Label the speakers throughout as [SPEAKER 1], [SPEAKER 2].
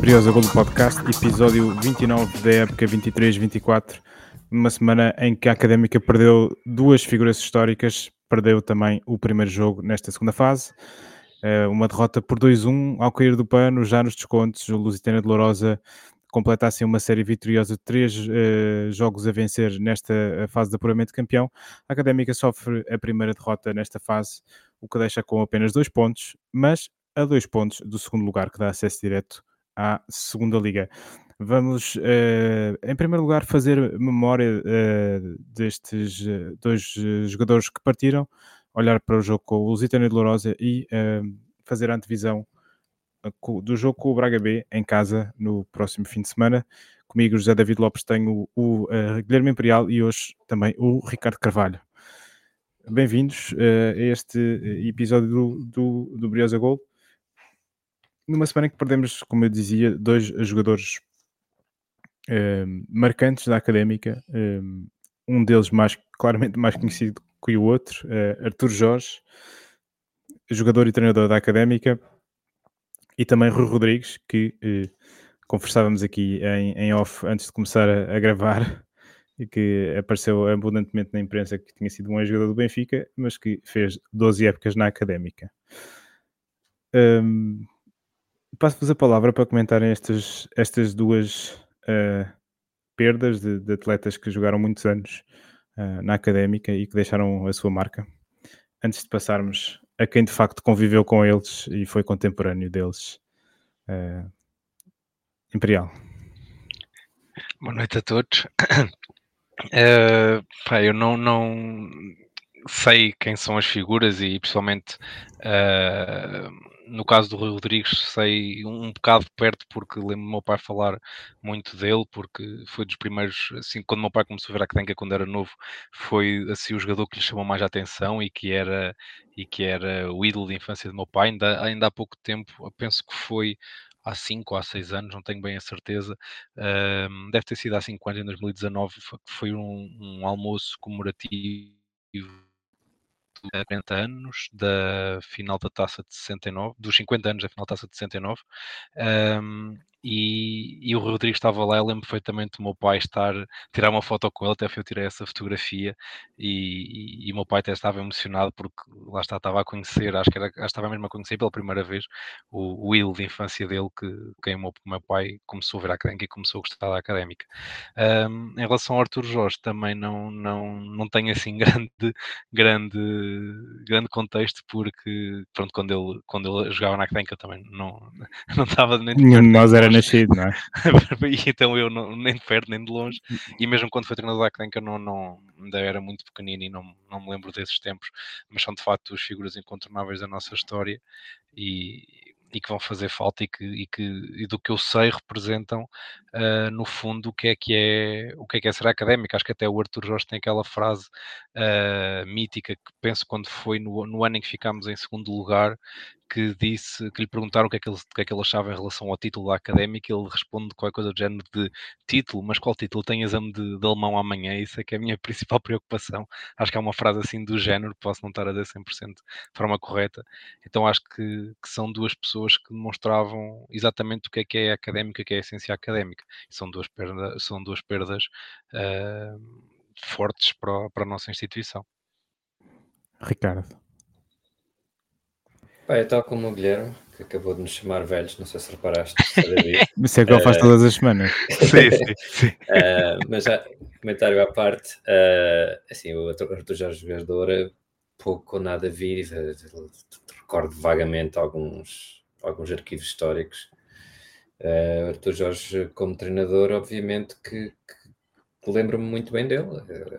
[SPEAKER 1] Briosa Golo Podcast, episódio 29 da época 23-24, numa semana em que a Académica perdeu duas figuras históricas, perdeu também o primeiro jogo nesta segunda fase, eh, uma derrota por 2-1 ao cair do pano, já nos descontos, o Lusitana de Lourosa assim uma série vitoriosa de três uh, jogos a vencer nesta fase de apuramento de campeão. A Académica sofre a primeira derrota nesta fase, o que deixa com apenas dois pontos, mas a dois pontos do segundo lugar, que dá acesso direto à segunda liga. Vamos, uh, em primeiro lugar, fazer memória uh, destes dois jogadores que partiram, olhar para o jogo com o Lusitano de Lourosa e fazer a antevisão do jogo com o Braga B em casa no próximo fim de semana. Comigo, José David Lopes, tenho o, uh, Guilherme Imperial e hoje também o Ricardo Carvalho. Bem-vindos uh, a este episódio do, do, do Briosa Gol. Numa semana em que perdemos, como eu dizia, dois jogadores uh, marcantes da académica, um deles mais claramente mais conhecido que o outro, Artur Jorge, jogador e treinador da académica, e também Rui Rodrigues, que eh, conversávamos aqui em, em, off antes de começar a, a gravar e que apareceu abundantemente na imprensa que tinha sido um ex-jogador do Benfica, mas que fez 12 épocas na académica. Um, Passo-vos a palavra para comentarem estas, estas duas uh, perdas de, de, atletas que jogaram muitos anos uh, na académica e que deixaram a sua marca. Antes de passarmos a quem de facto conviveu com eles e foi contemporâneo deles. Uh, Imperial.
[SPEAKER 2] Boa noite a todos. Pá, eu não, não sei quem são as figuras e principalmente no caso do Rui Rodrigues sei um bocado perto porque lembro meu pai falar muito dele porque foi dos primeiros, assim, quando meu pai começou a ver a Cadenca quando era novo, foi assim o jogador que lhe chamou mais a atenção e que era e que era o ídolo de infância do meu pai, ainda, ainda há pouco tempo, penso que foi há 5 ou há 6 anos, não tenho bem a certeza, uh, deve ter sido há 5 anos, em 2019, foi, foi um, um almoço comemorativo 40 anos da final da taça de 69, dos 50 anos da final da taça de 69, um, e, e, o Rodrigo estava lá, eu lembro perfeitamente do meu pai estar, tirar uma foto com ele, até foi eu tirei essa fotografia e, e, e, o meu pai até estava emocionado porque lá está, estava a conhecer, acho que era, estava mesmo a conhecer pela primeira vez o, o ídolo de infância dele que, que o meu, meu pai começou a ver a académica e começou a gostar da académica. Um, em relação ao Arthur Jorge, também não, não, não tenho assim grande, grande, grande contexto porque pronto, quando ele, quando ele jogava na académica também não, não estava nem de
[SPEAKER 1] Nós era nascido, não é?
[SPEAKER 2] então eu não, nem de perto nem de longe, e mesmo quando foi treinador da Académica não, não, ainda era muito pequenino e não, não me lembro desses tempos, mas são de facto as figuras incontornáveis da nossa história e, e que vão fazer falta e, que, e, que, e do que eu sei representam uh, no fundo o que é que é o que é que é ser académico. Acho que até o Arthur Jorge tem aquela frase uh, mítica que penso quando foi no, no ano em que ficámos em segundo lugar, que disse, que lhe perguntaram o que, é que ele, o que é que ele achava em relação ao título da académica, ele responde qualquer coisa do género de título, mas qual título? Tem exame de, de alemão amanhã, isso é que é a minha principal preocupação. Acho que é uma frase assim do género, posso não estar a dizer 100% de forma correta. Então acho que, que, são duas pessoas que demonstravam exatamente o que é que é académica, o que é a essência académica. são duas perdas, são duas perdas uh, fortes para, para a nossa instituição.
[SPEAKER 1] Ricardo.
[SPEAKER 3] é tal como o Guilherme, que acabou de nos chamar velhos, não sei se reparaste.
[SPEAKER 1] Isso é que ele faz uh, todas as semanas.
[SPEAKER 2] sim, sim, sim.
[SPEAKER 3] Uh, mas já, comentário à parte, uh, assim, o Arthur Jorge Verdora, pouco ou nada vi, recordo vagamente alguns, alguns arquivos históricos. Uh, Arthur Jorge, como treinador, obviamente que, que lembro-me muito bem dele.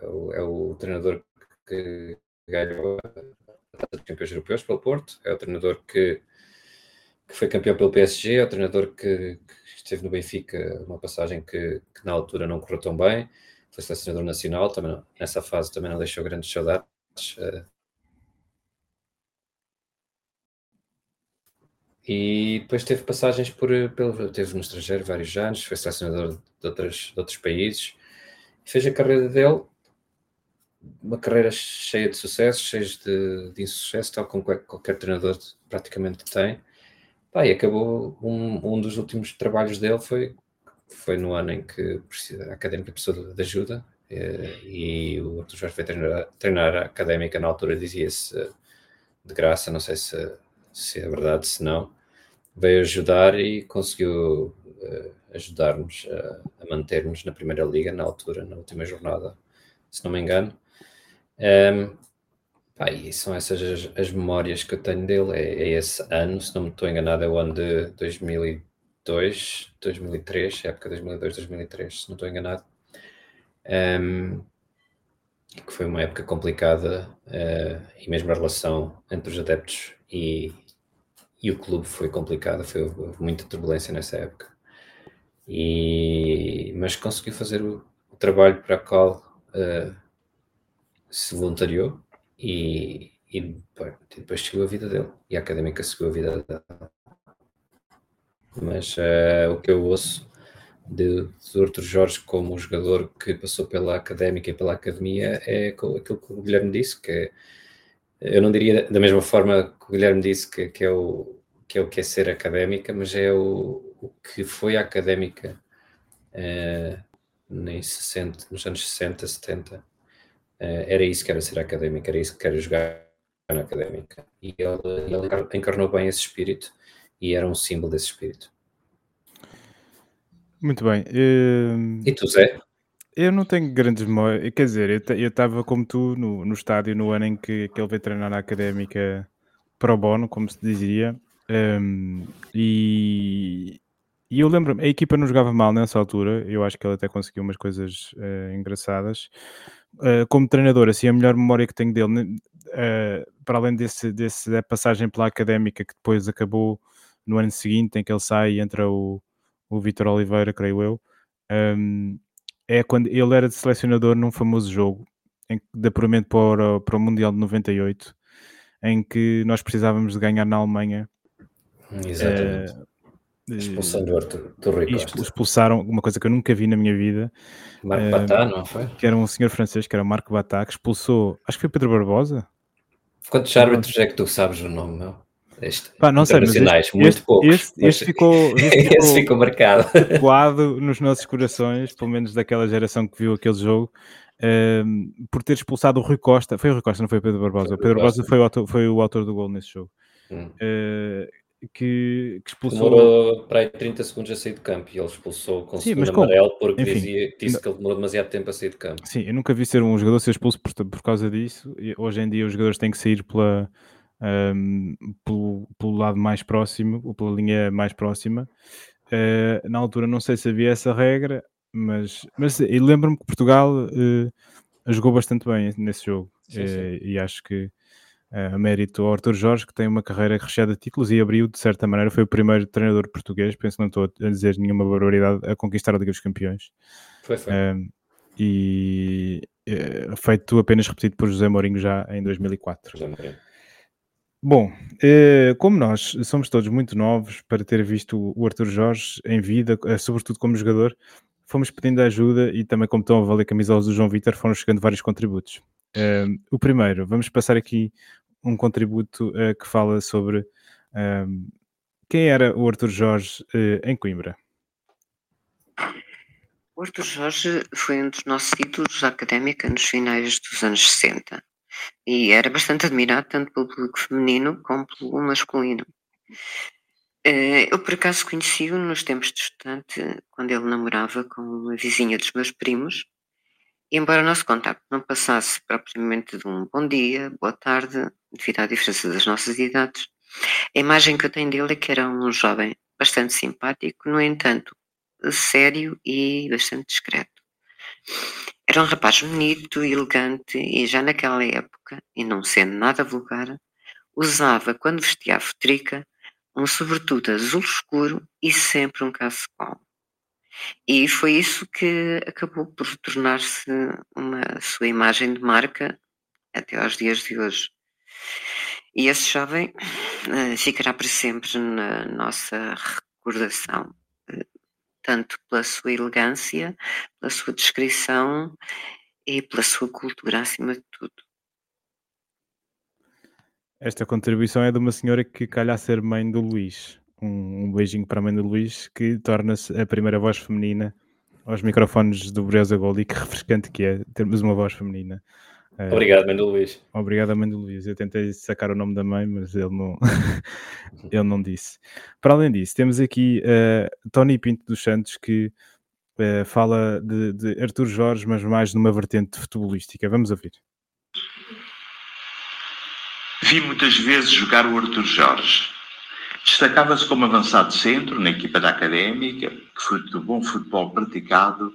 [SPEAKER 3] É o, é o treinador que ganhou de campeões europeus pelo Porto, é o treinador que, que foi campeão pelo PSG, é o treinador que, que esteve no Benfica, uma passagem que, que, na altura não correu tão bem, foi selecionador nacional, também não, nessa fase também não deixou grandes saudades. Uh, e depois teve passagens por, pelo, teve no estrangeiro vários anos, foi selecionador de, outras, de outros países, fez a carreira dele uma carreira cheia de sucessos, cheia de, de insucesso, tal como qualquer, qualquer treinador praticamente tem. Pá, e acabou um, um dos últimos trabalhos dele foi, foi no ano em que a académica precisou de ajuda eh, e o Arthur Jorge foi treinar, treinar a académica na altura dizia-se eh, de graça, não sei se, se é verdade, se não, veio ajudar e conseguiu uh, ajudar-nos a, a manter-nos na primeira liga na altura, na última jornada, se não me engano. Um, pá, e são essas as, as, memórias que eu tenho dele. É, é, esse ano, se não me estou enganado, é o ano de 2002, 2003, época 2002, 2003, se não estou enganado. Um, que foi uma época complicada uh, e mesmo a relação entre os adeptos e, e o clube foi complicada, foi muita turbulência nessa época. E, mas conseguiu fazer o, o trabalho para o qual uh, se voluntariou e, e depois seguiu a vida dele e a académica seguiu a vida dele. Mas uh, o que eu ouço de, de outro Jorge como jogador que passou pela académica e pela academia é aquilo que o Guilherme disse, que é eu não diria da mesma forma que o Guilherme disse que, que, é, o, que é o que é ser académica, mas é o, o que foi a académica uh, em 60, nos anos 60, 70. Uh, era isso que era ser académica, era isso que era jogar na académica. E ele, ele encarnou bem esse espírito e era um símbolo desse espírito.
[SPEAKER 1] Muito bem. Uh...
[SPEAKER 3] E tu, Zé?
[SPEAKER 1] Eu não tenho grandes memórias. Quer dizer, eu estava como tu no, no estádio no ano em que, que ele veio treinar na académica pro bono, como se dizia. Um, e, e eu lembro-me, a equipa não jogava mal nessa altura. Eu acho que ele até conseguiu umas coisas uh, engraçadas. Uh, como treinador, assim, a melhor memória que tenho dele, uh, para além desse, desse da passagem pela académica que depois acabou no ano seguinte, em que ele sai e entra o, o Vitor Oliveira, creio eu. Um, é quando ele era de selecionador num famoso jogo em, de apuramento para, para o Mundial de 98, em que nós precisávamos de ganhar na Alemanha.
[SPEAKER 3] Exatamente. Expulsando o Arthur
[SPEAKER 1] Expulsaram uma coisa que eu nunca vi na minha vida.
[SPEAKER 3] Marco uh, Batá, não foi?
[SPEAKER 1] Que era um senhor francês, que era Marco Batá, que expulsou, acho que foi Pedro Barbosa.
[SPEAKER 3] Quantos árbitros é que tu sabes o nome, meu?
[SPEAKER 1] Este, Pá, não sei, mas este,
[SPEAKER 3] muito este, poucos.
[SPEAKER 1] Este, este ficou, este
[SPEAKER 3] ficou, ficou marcado.
[SPEAKER 1] Tatuado nos nossos corações, pelo menos daquela geração que viu aquele jogo, um, ehm, por ter expulsado o Rui Costa. Foi o Rui Costa, não foi o Pedro Barbosa. O Pedro Barbosa foi o, autor, foi o autor do gol nesse jogo. Hum. Uh, que, que, expulsou.
[SPEAKER 3] Demorou para aí 30 segundos a sair de campo e ele expulsou com Sim, segundo amarelo porque Enfim, dizia, disse que ele demorou demasiado tempo a sair de campo.
[SPEAKER 1] Sim, eu nunca vi ser um jogador ser expulso por, por causa disso. E hoje em dia os jogadores têm que sair pela, um, pelo, pelo, lado mais próximo, ou pela linha mais próxima. Uh, na altura não sei se havia essa regra, mas, mas lembro-me que Portugal uh, jogou bastante bem nesse jogo. Sim, sim. Uh, e acho que a mérito ao Arthur Jorge, que tem uma carreira recheada de títulos e abriu, de certa maneira, foi o primeiro treinador português, penso que não estou a dizer nenhuma barbaridade, a conquistar a Liga dos Campeões.
[SPEAKER 3] Foi, foi.
[SPEAKER 1] e feito apenas repetido por José Mourinho já em 2004. José Mourinho. Bom, eh, como nós somos todos muito novos para ter visto o Arthur Jorge em vida, eh, sobretudo como jogador, fomos pedindo ajuda e também como estão a valer camisolas do João Vitor, foram chegando vários contributos. Eh, o primeiro, vamos passar aqui um contributo que fala sobre quem era o Arthur Jorge em Coimbra.
[SPEAKER 4] O Arthur Jorge foi um dos nossos títulos académica nos finais dos anos 60 e era bastante admirado tanto pelo público feminino como pelo masculino. Eh, eu, por acaso, conheci-o nos tempos de estudante, quando ele namorava com uma vizinha dos meus primos, embora o nosso contacto não passasse propriamente de um bom dia, boa tarde, devido à diferença das nossas idades, a imagem que eu tenho dele é que era um jovem bastante simpático, no entanto, sério e bastante discreto. Era um rapaz bonito, elegante e já naquela época, e não sendo nada vulgar, usava, quando vestia a futrica, um sobretudo azul escuro e sempre um cacebol. E foi isso que acabou por tornar-se uma sua imagem de marca até aos dias de hoje. E esse jovem uh, ficará para sempre na nossa recordação tanto pela sua elegância, pela sua descrição e pela sua cultura acima de tudo.
[SPEAKER 1] Esta contribuição é de uma senhora que calha a ser mãe do Luís, Um, um beijinho para a mãe do Luís, que torna-se a primeira voz feminina aos microfones do Briosa Gold e que refrescante que é termos uma voz feminina.
[SPEAKER 3] Uh, Obrigado, mãe do Luís.
[SPEAKER 1] Obrigado, mãe do Luís. Eu tentei sacar o nome da mãe, mas ele não, ele não disse. Para além disso, temos aqui uh, Tony Pinto dos Santos que uh, fala de, de Artur Jorge, mas mais numa vertente futebolística. Vamos ouvir.
[SPEAKER 5] Vi muitas vezes jogar o Artur Jorge. Destacava-se como avançado centro na equipa da Académica, que, fruto do bom futebol praticado,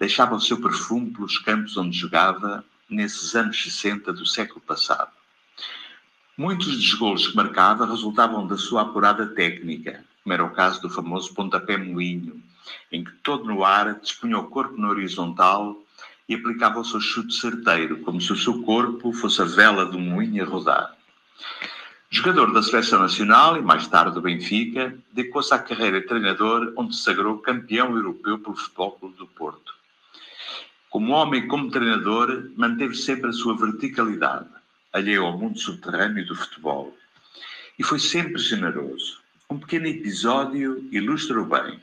[SPEAKER 5] deixava o seu perfume pelos campos onde jogava nesses anos 60 do século passado. Muitos dos golos que marcava resultavam da sua apurada técnica, como era o caso do famoso pontapé moinho, em que todo no ar dispunha o corpo na horizontal e aplicava o seu chute certeiro, como se o seu corpo fosse a vela de um moinho a rodar. Jogador da Seleção Nacional e mais tarde do Benfica, dedicou-se à carreira de treinador, onde se sagrou campeão europeu pelo Futebol Clube do Porto. Como homem como treinador, manteve sempre a sua verticalidade, alheio ao mundo subterrâneo do futebol. E foi sempre generoso. Um pequeno episódio ilustra-o bem.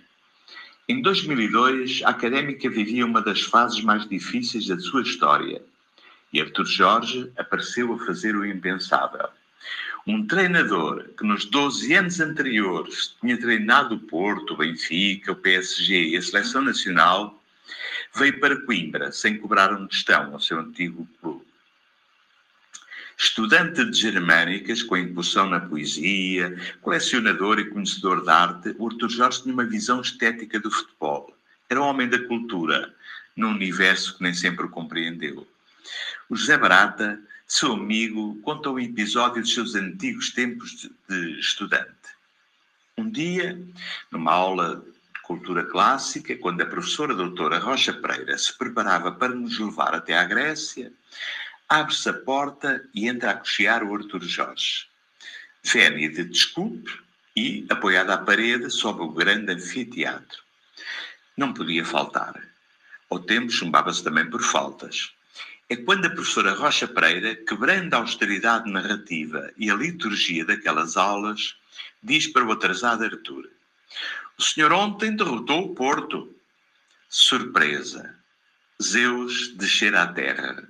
[SPEAKER 5] Em 2002, a Académica vivia uma das fases mais difíceis da sua história. E Artur Jorge apareceu a fazer o impensável. Um treinador que nos 12 anos anteriores tinha treinado o Porto, o Benfica, o PSG e a Seleção Nacional, veio para Coimbra sem cobrar um tostão ao seu antigo clube. Estudante de germânicas, com incursão na poesia, colecionador e conhecedor de arte, Artur Jorge tinha uma visão estética do futebol. Era um homem da cultura, num universo que nem sempre o compreendeu. O José Barata, seu amigo, conta um episódio dos seus antigos tempos de estudante. Um dia, numa aula cultura clássica, quando a professora doutora Rocha Pereira se preparava para nos levar até à Grécia, abre-se a porta e entra a cochear o Artur Jorge. Vénia de desculpe e, apoiada à parede, sobe o grande anfiteatro. Não podia faltar. Ao tempo chumbava-se também por faltas. É quando a professora Rocha Pereira, quebrando a austeridade narrativa e a liturgia daquelas aulas, diz para o atrasado Artur: o senhor ontem derrotou o Porto. Surpresa. Zeus descer à terra.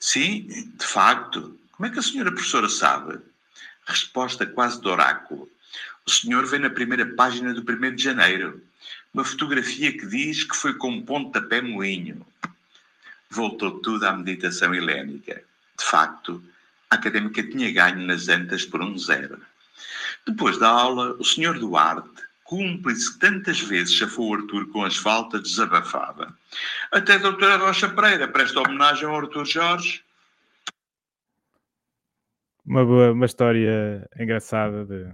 [SPEAKER 5] Sim, de facto. Como é que a senhora professora sabe? Resposta quase de oráculo. O senhor vê na primeira página do 1 de janeiro uma fotografia que diz que foi com pontapé moinho. Voltou tudo à meditação helénica. De facto, a académica tinha ganho nas antas por um zero. Depois da aula, o senhor Duarte cúmplice tantas vezes chafou o Arthur com as faltas, desabafava. Até a doutora Rocha Pereira presta homenagem ao Arthur Jorge.
[SPEAKER 1] Uma, boa, uma história engraçada de...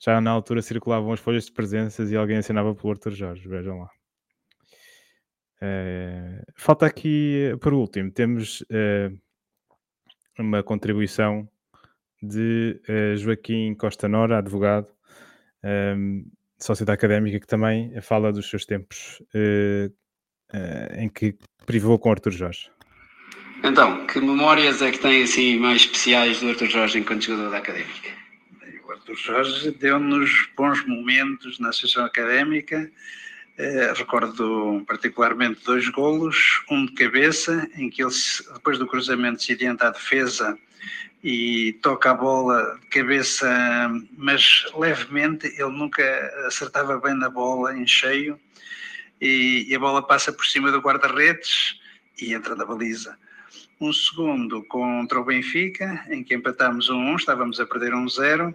[SPEAKER 1] Já na altura circulavam as folhas de presenças e alguém assinava pelo Arthur Jorge, vejam lá. É... falta aqui, por último, temos é... uma contribuição de é, Joaquim Costa Nora, advogado, um, sócio da académica, que também fala dos seus tempos uh, uh, em que privou com Arthur Jorge.
[SPEAKER 6] Então, que memórias é que tem assim mais especiais do Arthur Jorge enquanto jogador da académica?
[SPEAKER 7] O Arthur Jorge deu-nos bons momentos na associação académica. Eh, recordo particularmente dois golos, um de cabeça, em que ele, depois do cruzamento, se adianta à defesa e toca a bola de cabeça, mas levemente, ele nunca acertava bem na bola em cheio e, e a bola passa por cima do guarda-redes e entra na baliza. Um segundo contra o Benfica, em que empatámos um 1, estávamos a perder um 0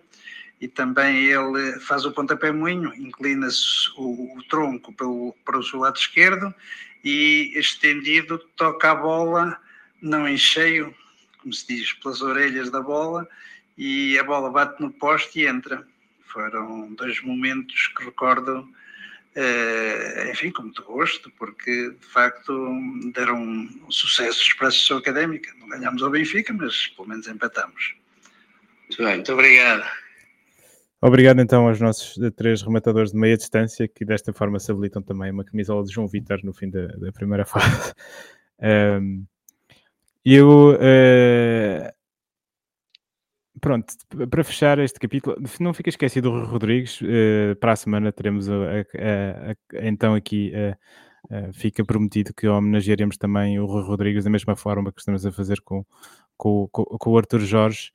[SPEAKER 7] e também ele faz o pontapé moinho, inclina-se o, o, tronco pelo, para o seu lado esquerdo e estendido toca a bola, não em cheio, como se diz, pelas orelhas da bola e a bola bate no poste e entra. Foram dois momentos que recordo, eh, enfim, com muito gosto, porque de facto deram sucessos para a Associação Académica. Não ganhámos ao Benfica, mas pelo menos empatamos.
[SPEAKER 6] Muito bem, muito obrigado.
[SPEAKER 1] Obrigado então aos nossos três rematadores de meia distância que desta forma se habilitam também uma camisola de João Vitor no fim da, da primeira fase. Um, eu. Uh, pronto, para fechar este capítulo, não fica esquecido do Rui Rodrigues. eh, para a semana teremos a- a- a- então aqui. eh, fica prometido que homenagearemos também o Rui Rodrigues da mesma forma que estamos a fazer com, com, com, com o Arthur Jorge.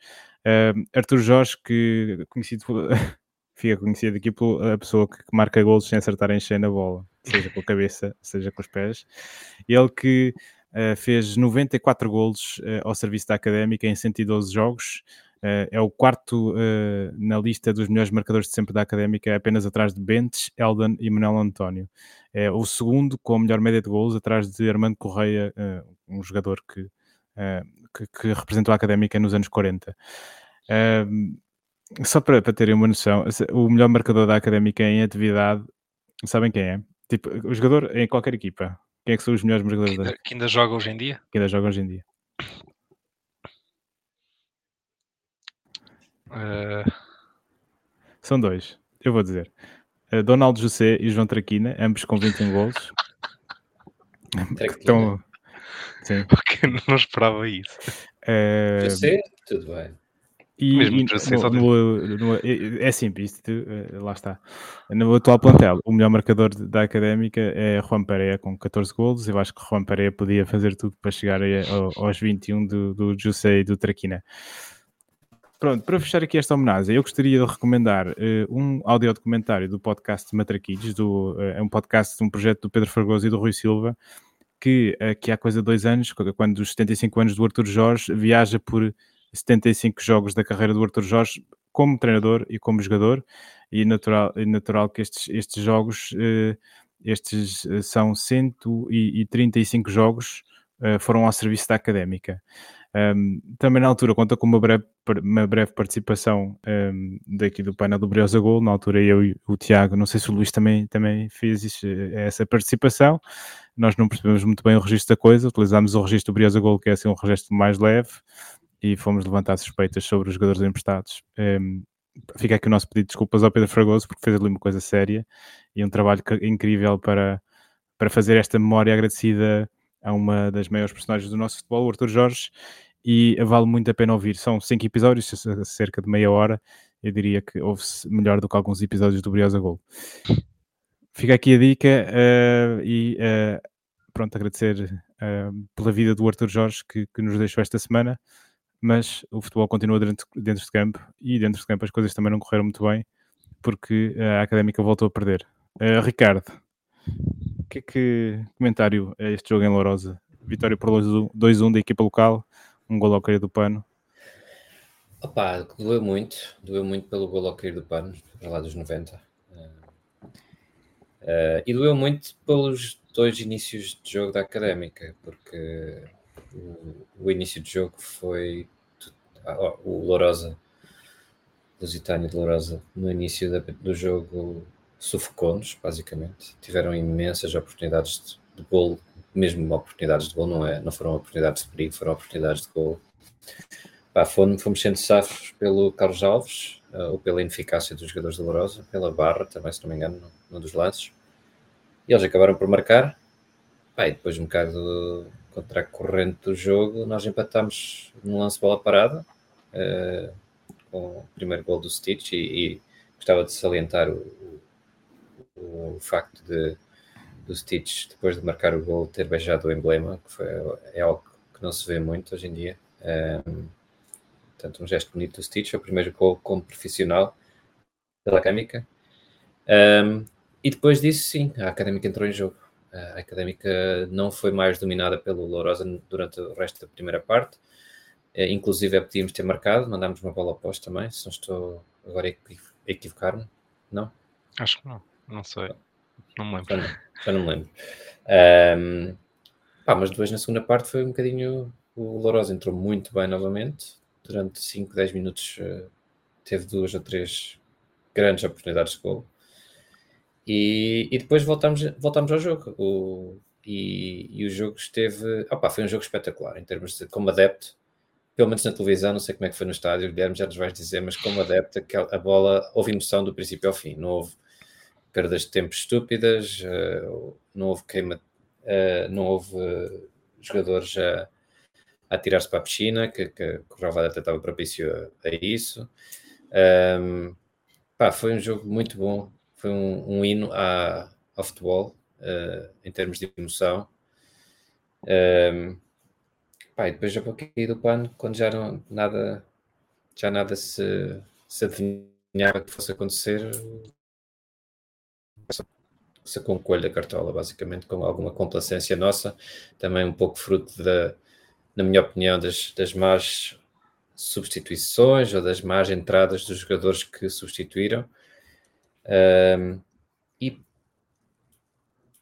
[SPEAKER 1] Eh, Arthur Jorge, que conhecido, fica conhecido aqui pela pessoa que, marca golos sem acertar em cheio na bola, seja com a cabeça, seja com os pés. Ele que eh, fez 94 golos eh, ao serviço da Académica em 112 jogos. Eh, é o quarto na lista dos melhores marcadores de sempre da Académica, apenas atrás de Bentes, Eldan e Manuel António. É o segundo com a melhor média de golos, atrás de Armando Correia, um jogador que, que, que representou a Académica nos anos 40. Ahm, só para, para terem uma noção, o melhor marcador da Académica em atividade, sabem quem é? Tipo, o jogador em qualquer equipa. Quem é que são os melhores marcadores
[SPEAKER 2] Que
[SPEAKER 1] da,
[SPEAKER 2] ainda, que ainda joga hoje em dia.
[SPEAKER 1] que ainda jogam hoje em dia?
[SPEAKER 2] Eh,
[SPEAKER 1] São dois, eu vou dizer. Uh, Donaldo José e João Traquina, ambos com 21 golos. que
[SPEAKER 3] Traquina.
[SPEAKER 1] estão... Sim.
[SPEAKER 2] porque não esperava isso.
[SPEAKER 3] Sei, tudo bem.
[SPEAKER 1] E,
[SPEAKER 2] Mesmo
[SPEAKER 1] e
[SPEAKER 2] José
[SPEAKER 1] no- no- no- é, é simples, isto, eh, lá está. No atual plantel, o melhor marcador da Académica é Juan Pereira com 14 golos. Eu acho que Juan Pereira podia fazer tudo para chegar aí ao- aos 21 do, do José e do Traquina. Pronto, para fechar aqui esta homenagem, eu gostaria de recomendar eh, um audiodocumentário do podcast Matraquilhos, do, eh, é um podcast de um projeto do Pedro Fragoso e do Rui Silva, que, que há coisa de dois anos, quando dos 75 anos do Arthur Jorge, viaja por 75 jogos da carreira do Arthur Jorge como treinador e como jogador, e natural, e natural que estes, estes jogos, eh, estes eh, são 135 jogos, eh, foram ao serviço da académica. Um, também na altura conta com uma breve, uma breve participação um, daqui do painel do Briosa Gol, na altura eu e o Tiago, não sei se o Luís também, também fez isso, essa participação, nós não percebemos muito bem o registro da coisa, utilizámos o registro do Briosa Gol, que é assim um registro mais leve, e fomos levantar suspeitas sobre os jogadores emprestados. Um, fica aqui o nosso pedido de desculpas ao Pedro Fragoso, porque fez ali uma coisa séria e um trabalho incrível para, para fazer esta memória agradecida a uma das maiores personagens do nosso futebol, o Arthur Jorge, e vale muito a pena ouvir. São cinco episódios, cerca de meia hora. Eu diria que ouve-se melhor do que alguns episódios do Briosa Gol. Fica aqui a dica eh, e eh, pronto, agradecer eh, pela vida do Arthur Jorge que, que nos deixou esta semana. Mas o futebol continua dentro, dentro de campo e dentro de campo as coisas também não correram muito bem porque a Académica voltou a perder. Ricardo, que é que comentário é este jogo em Lourosa? Vitória por 2-1 2-1 da equipa local, um gol ao cair do pano.
[SPEAKER 3] Opa, doeu muito, doeu muito pelo gol ao cair do pano, para lá dos 90. Eh, e doeu muito pelos dois inícios de jogo da Académica, porque o, o início de jogo foi ó, o Lourosa, Lusitânia de Lourosa, no início da- do jogo sufocou-nos, basicamente. Tiveram imensas oportunidades de, de gol, mesmo oportunidades de gol, não, é, não foram oportunidades de perigo, foram oportunidades de gol. Pá, fomos, fomos sendo safos pelo Carlos Alves, eh, ou pela ineficácia dos jogadores da Lourosa, pela barra também, se não me engano, num dos lances. E eles acabaram por marcar. Depois, um bocado contra a corrente do jogo, nós empatámos num lance bola parada, eh, com o primeiro gol do Stitch, e, e gostava de salientar o, o, o facto de do Stitch, depois de marcar o gol, ter beijado o emblema, que foi, é algo que não se vê muito hoje em dia. Um, portanto, um gesto bonito do Stitch, é o primeiro gol como profissional pela Académica. Um, e depois disso, sim, a Académica entrou em jogo. A Académica não foi mais dominada pelo Lourosa durante o resto da primeira parte. Eh, Inclusive, podíamos ter marcado, mandámos uma bola oposta também, se não estou agora a equiv- a equivocar-me. Não?
[SPEAKER 2] Acho que não, não sei. Não me lembro.
[SPEAKER 3] Já não, já não me lembro. Ahm, pá, mas depois na segunda parte foi um bocadinho. O Lourosa entrou muito bem novamente. Durante 5, 10 minutos eh, teve duas ou três grandes oportunidades de gol. E, e depois voltamos, voltamos ao jogo. O, e, e o jogo esteve. Opá, foi um jogo espetacular em termos de como adepto. Pelo menos na televisão, não sei como é que foi no estádio, Guilherme já nos vai dizer, mas como adepto, a bola houve emoção do princípio ao fim. Não houve perdas de tempo estúpidas, eh, não houve queima, eh, não houve eh, jogadores a, a tirar-se para a piscina, que, que, que o relvado até estava propício a, a isso. Um, pá, foi um jogo muito bom, foi um, um hino ao futebol, uh, em termos de emoção. Um, pá, e depois já pouquinho do pano, quando já não, nada, já nada se, se adivinhava que fosse acontecer, sacou um da cartola, basicamente, com alguma complacência nossa, também um pouco fruto da, na minha opinião, das, das más substituições ou das más entradas dos jogadores que substituíram. Um, e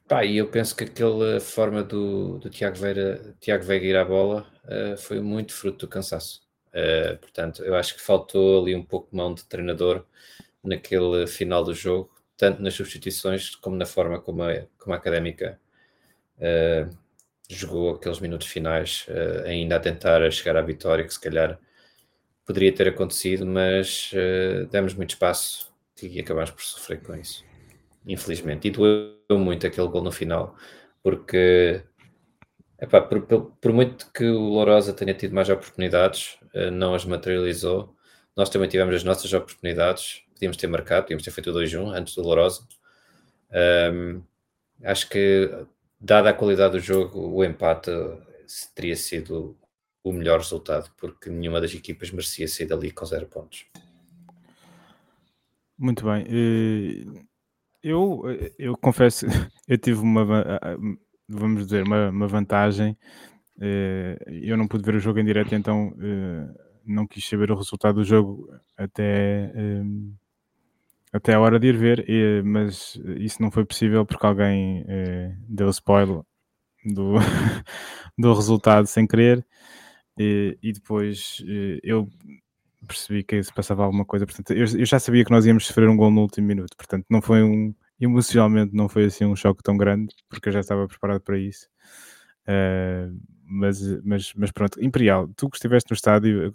[SPEAKER 3] pá, eu penso que aquela forma do, do Tiago, Veira, Tiago Veiga ir à bola uh, foi muito fruto do cansaço. Uh, portanto, eu acho que faltou ali um pouco de mão de treinador naquele final do jogo, tanto nas substituições como na forma como a, como a académica uh, jogou aqueles minutos finais, uh, ainda a tentar chegar à vitória, que se calhar poderia ter acontecido, mas demos muito espaço e acabámos por sofrer com isso, infelizmente. E doeu muito aquele gol no final, porque epá, por, por, muito que o Lourosa tenha tido mais oportunidades, uh, não as materializou. Nós também tivemos as nossas oportunidades, podíamos ter marcado, podíamos ter feito 2-1 antes do Lourosa. Um, acho que dada a qualidade do jogo, o empate teria sido o melhor resultado, porque nenhuma das equipas merecia sair dali com zero pontos.
[SPEAKER 1] Muito bem. Eh, eu, eu confesso, eu tive uma, vamos dizer, uma, uma vantagem. Eh, eu não pude ver o jogo em direto, então eh, não quis saber o resultado do jogo até até a hora de ir ver, mas isso não foi possível porque alguém eh, deu spoiler do, do resultado sem querer, e, e depois eh, eu percebi que se passava alguma coisa, portanto eu, eu, já sabia que nós íamos sofrer um gol no último minuto, portanto não foi um, emocionalmente não foi assim um choque tão grande, porque eu já estava preparado para isso. Uh, mas, mas, mas pronto, Imperial, tu que estiveste no estádio,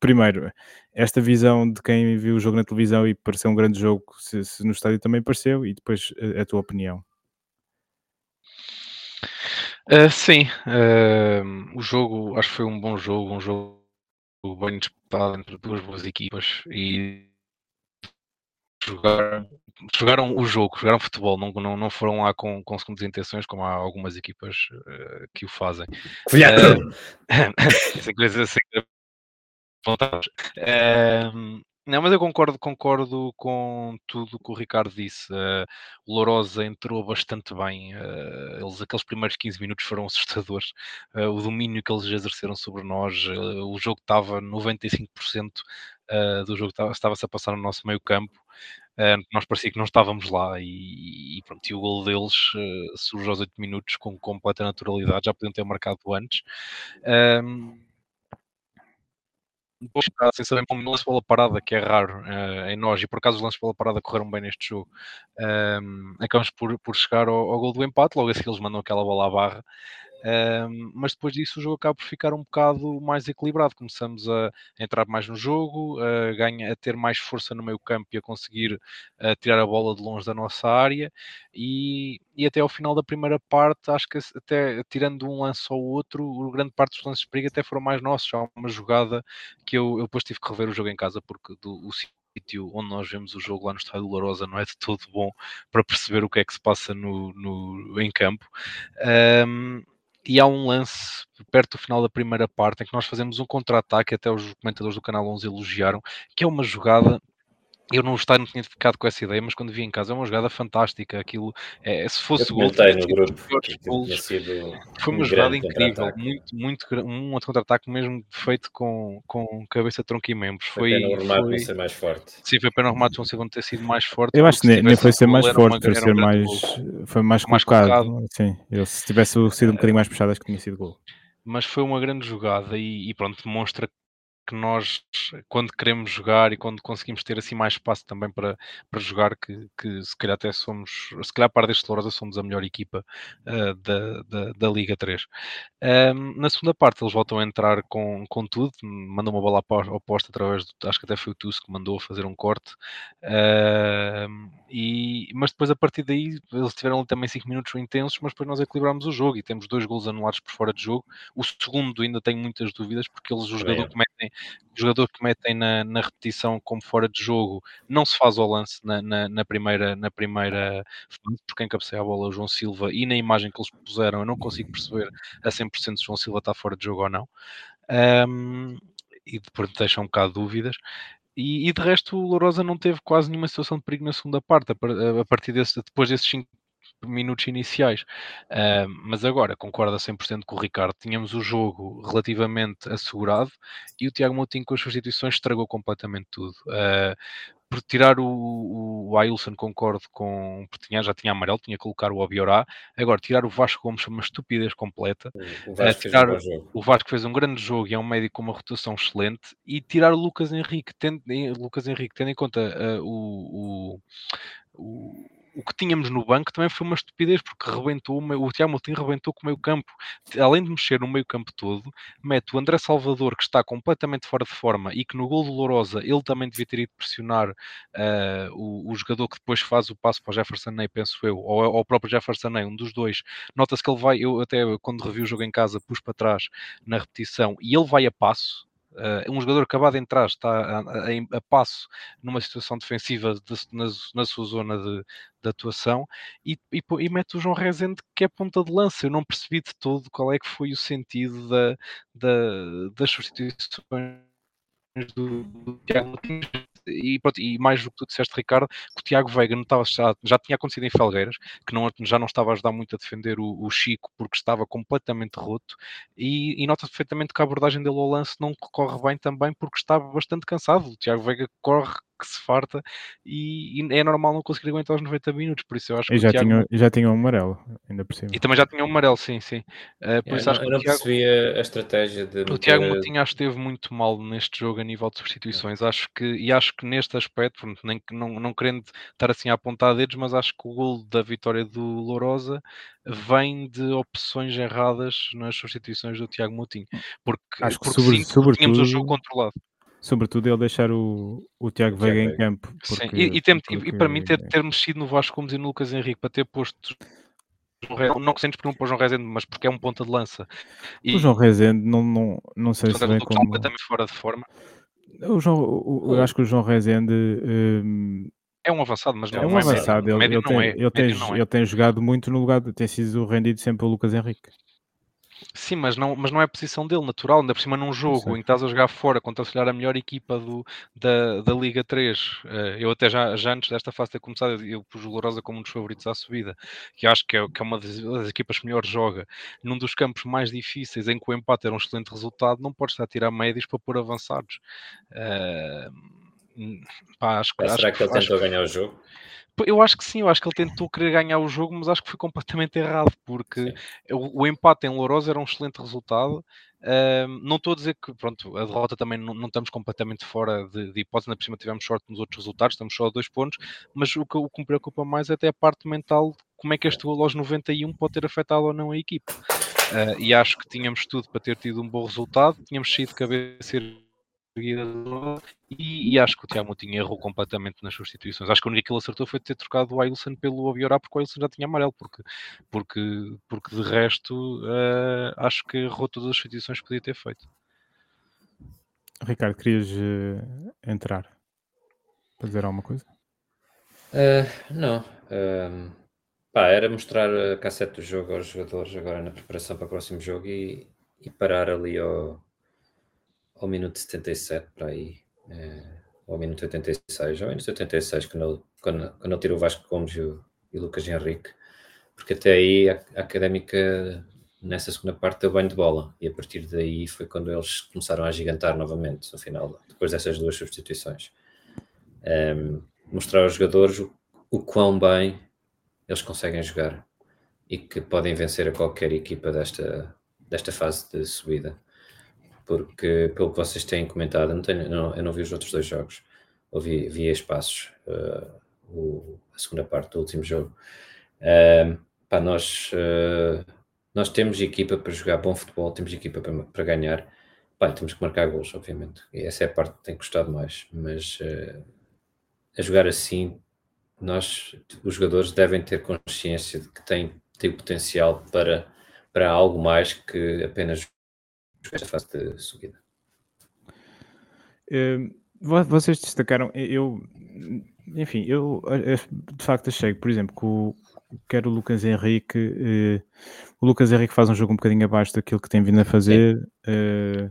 [SPEAKER 1] primeiro, esta visão de quem viu o jogo na televisão e pareceu um grande jogo, se, se no estádio também pareceu, e depois a, a tua opinião.
[SPEAKER 2] Uh, sim, uh, o jogo acho que foi um bom jogo, um jogo bem disputado entre duas boas equipas e jogaram, jogaram o jogo, jogaram futebol, não, não, não foram lá com, com segundas intenções, como há algumas equipas uh, que o fazem. Uh, essa coisa assim. Uh, não, mas eu concordo, concordo com tudo que o Ricardo disse. Uh, o Lourosa entrou bastante bem. Uh, eles, aqueles primeiros 15 minutos foram assustadores. Uh, o domínio que eles exerceram sobre nós, o jogo estava 95% do jogo estava-se a passar no nosso meio campo. nós parecia que não estávamos lá e, e, pronto, e o gol deles surge aos 8 minutos com completa naturalidade. Já podiam ter marcado antes. Um, depois sem saber como lance bola parada, que é raro uh, em nós, e por acaso os lances bola parada correram bem neste jogo, um, acabamos por, por chegar ao, ao gol do empate, logo assim eles mandam aquela bola à barra, mas depois disso o jogo acaba por ficar um bocado mais equilibrado. Começamos a entrar mais no jogo, a, ganha, a ter mais força no meio campo e a conseguir a tirar a bola de longe da nossa área. E, e até ao final da primeira parte, acho que até tirando um lance ou outro, grande parte dos lances de perigo até foram mais nossos. Há uma jogada que eu, eu depois tive que rever o jogo em casa porque do, o sítio onde nós vemos o jogo lá no estádio Lourosa não é de todo bom para perceber o que é que se passa no, no em campo. Um, e há um lance perto do final da primeira parte em que nós fazemos um contra-ataque, até os comentadores do canal 11 elogiaram, que é uma jogada eu não estar não tinha ficado com essa ideia, mas quando vi em casa é uma jogada fantástica. Aquilo, é, se fosse
[SPEAKER 3] o gol, no grupo, gols,
[SPEAKER 2] foi uma jogada incrível, muito, muito um outro contra-ataque mesmo feito com, com cabeça, tronco e membros.
[SPEAKER 3] Foi, foi pena ser mais forte.
[SPEAKER 2] Sim, foi pena o remate não segundo ter sido mais forte.
[SPEAKER 1] Eu acho que nem, nem foi ser mais forte, foi ser mais, foi mais, mais colocado. Sim, eu, se tivesse sido um bocadinho mais puxado, acho que tinha sido gol
[SPEAKER 2] mas foi uma grande jogada e, e, pronto, demonstra que nós, quando queremos jogar e quando conseguimos ter assim mais espaço também para, para jogar, que, que se calhar até somos, se calhar para deste Lourosa somos a melhor equipa uh, da, da, da, Liga 3. Um, na segunda parte eles voltam a entrar com, com tudo, mandam uma bola oposta através do, acho que até foi o Tusk que mandou fazer um corte, uh, e, mas depois a partir daí eles tiveram também 5 minutos intensos, mas depois nós equilibramos o jogo e temos dois gols anulados por fora de jogo. O segundo ainda tenho muitas dúvidas porque eles, o jogador que metem, o jogador que metem na, na, repetição como fora de jogo não se faz ao lance na, na, na primeira, na primeira porque quem a bola o João Silva e na imagem que eles puseram eu não consigo perceber a 100% se João Silva está fora de jogo ou não. Um, e depois deixa um bocado de dúvidas. E, e, de resto o Lourosa não teve quase nenhuma situação de perigo na segunda parte, a partir desse, depois desses 5 minutos iniciais. Uh, mas agora, concordo a 100% com o Ricardo, tínhamos o jogo relativamente assegurado e o Tiago Moutinho com as substituições estragou completamente tudo. Uh, por tirar o, o, o Ailson, concordo com. Porque tinha, já tinha amarelo, tinha que colocar o Obiorá. Agora, tirar o Vasco Gomes foi uma estupidez completa. O Vasco, tirar, fez um o Vasco fez um grande jogo e é um médico com uma rotação excelente. E tirar o Lucas Henrique, tendo, Lucas Henrique, tendo em conta uh, o, o o que tínhamos no banco também foi uma estupidez, porque rebentou, o Tiago Moutinho rebentou com o meio campo. Além de mexer no meio campo todo, mete o André Salvador, que está completamente fora de forma e que no gol do Lourosa ele também devia ter ido pressionar uh, o, o, jogador que depois faz o passo para o Jefferson Ney, penso eu, ou, ou o próprio Jefferson Ney, um dos dois. Nota-se que ele vai, eu até quando revi o jogo em casa pus para trás na repetição e ele vai a passo, Uh, um jogador acabado de entrar está a, a, a passo numa situação defensiva de, na, na, sua zona de, de atuação e, e, e, mete o João Rezende que é ponta de lança. Eu não percebi de todo qual é que foi o sentido da, da das substituições do, Tiago e, pronto, e mais do que tu disseste, Ricardo, que o Tiago Veiga notava já, já tinha acontecido em Felgueiras, que não, já não estava a ajudar muito a defender o, o Chico porque estava completamente roto, e, e nota perfeitamente que a abordagem dele ao lance não corre bem também porque estava bastante cansado. O Tiago Veiga corre que se farta e, e, é normal não conseguir aguentar os 90 minutos, por isso eu acho que
[SPEAKER 1] e já, Tiago... tinha, já tinha um amarelo, ainda por cima.
[SPEAKER 2] E também já tinha um amarelo, sim, sim. Uh, por
[SPEAKER 3] é, isso acho não, que eu não Tiago... percebia a estratégia de...
[SPEAKER 2] O Tiago Moutinho acho que esteve muito mal neste jogo a nível de substituições, é. acho que, e acho que neste aspecto, nem, não, não querendo estar assim a apontar dedos, mas acho que o gol da vitória do Lourosa vem de opções erradas nas substituições do Tiago Moutinho, porque, acho que porque sobre, sim, porque tínhamos o jogo controlado
[SPEAKER 1] sobretudo ele deixar o, o Tiago Veiga em campo.
[SPEAKER 2] Porque, Sim, e, e, tem, porque... e, para mim ter, ter mexido no Vasco Gomes e no Lucas Henrique para ter posto não que sentes por um para o João Rezende, mas porque é um ponta de lança.
[SPEAKER 1] E, o João Rezende não, não, não sei se bem como...
[SPEAKER 2] completamente fora de forma.
[SPEAKER 1] O João, o, eu acho que o João Rezende um...
[SPEAKER 2] é um avançado, mas não
[SPEAKER 1] é um
[SPEAKER 2] é
[SPEAKER 1] avançado. Ele, ele, tem, é. ele, tem, é. ele tem jogado muito no lugar ter sido rendido sempre o Lucas Henrique.
[SPEAKER 2] Sim, mas não, mas não é a posição dele, natural, ainda por cima num jogo em que estás a jogar fora contra se calhar a melhor equipa do, da, da Liga 3. Uh, eh, eu até já, já antes desta fase ter começado, eu pus o Lourosa como um dos favoritos à subida, que acho que é, que é uma das, das, equipas que melhor joga. Num dos campos mais difíceis, em que o empate era um excelente resultado, não podes estar a tirar médios para pôr avançados. Uh,
[SPEAKER 3] pá, acho, será acho, que ele tentou ganhar o jogo?
[SPEAKER 2] Eu acho que sim, eu acho que ele tentou querer ganhar o jogo, mas acho que foi completamente errado, porque o, o, empate em Lourosa era um excelente resultado. Uh, não estou a dizer que pronto, a derrota também não, não estamos completamente fora de, de hipótese, na por cima tivemos sorte nos outros resultados, estamos só a dois pontos, mas o que, o que me preocupa mais é até a parte mental, como é que este gol aos 91 pode ter afetado ou não a equipe. Uh, e acho que tínhamos tudo para ter tido um bom resultado, tínhamos saído de cabeça e, e, acho que o Tiago Moutinho errou completamente nas substituições. Acho que o único que ele acertou foi ter trocado o Ailson pelo Obiorá, porque o Ailson já tinha amarelo, porque, porque, porque de resto uh, acho que errou todas as substituições que podia ter feito.
[SPEAKER 1] Ricardo, querias uh, entrar para dizer alguma coisa?
[SPEAKER 3] Uh, não. Ehm, pá, era mostrar a cassete do jogo aos jogadores agora na preparação para o próximo jogo e, e parar ali ao ao minuto 77 para aí, é, ao minuto 86, ao minuto 86, quando quando, quando ele tirou o Vasco Gomes e o, e o Lucas Henrique, porque até aí a, a académica nessa segunda parte deu banho de bola e a partir daí foi quando eles começaram a gigantar novamente no final, depois dessas duas substituições. Ehm, mostrar aos jogadores o, o quão bem eles conseguem jogar e que podem vencer a qualquer equipa desta, desta fase de subida porque pelo que vocês têm comentado, eu não, tenho, não, eu não vi os outros dois jogos, ouvi vi espaços, uh, o, a segunda parte do último jogo. Uh, pá, nós, uh, nós temos equipa para jogar bom futebol, temos equipa para, para ganhar, pá, temos que marcar gols, obviamente, e essa é a parte que tem custado mais, mas uh, a jogar assim, nós, os jogadores, devem ter consciência de que têm, têm potencial para, para algo mais que apenas esta fase de subida.
[SPEAKER 1] Uh, vocês destacaram, eu, enfim, eu de facto achei, por exemplo, que o, quer o Lucas Henrique, uh, o Lucas Henrique faz um jogo um bocadinho abaixo daquilo que tem vindo a fazer. Uh,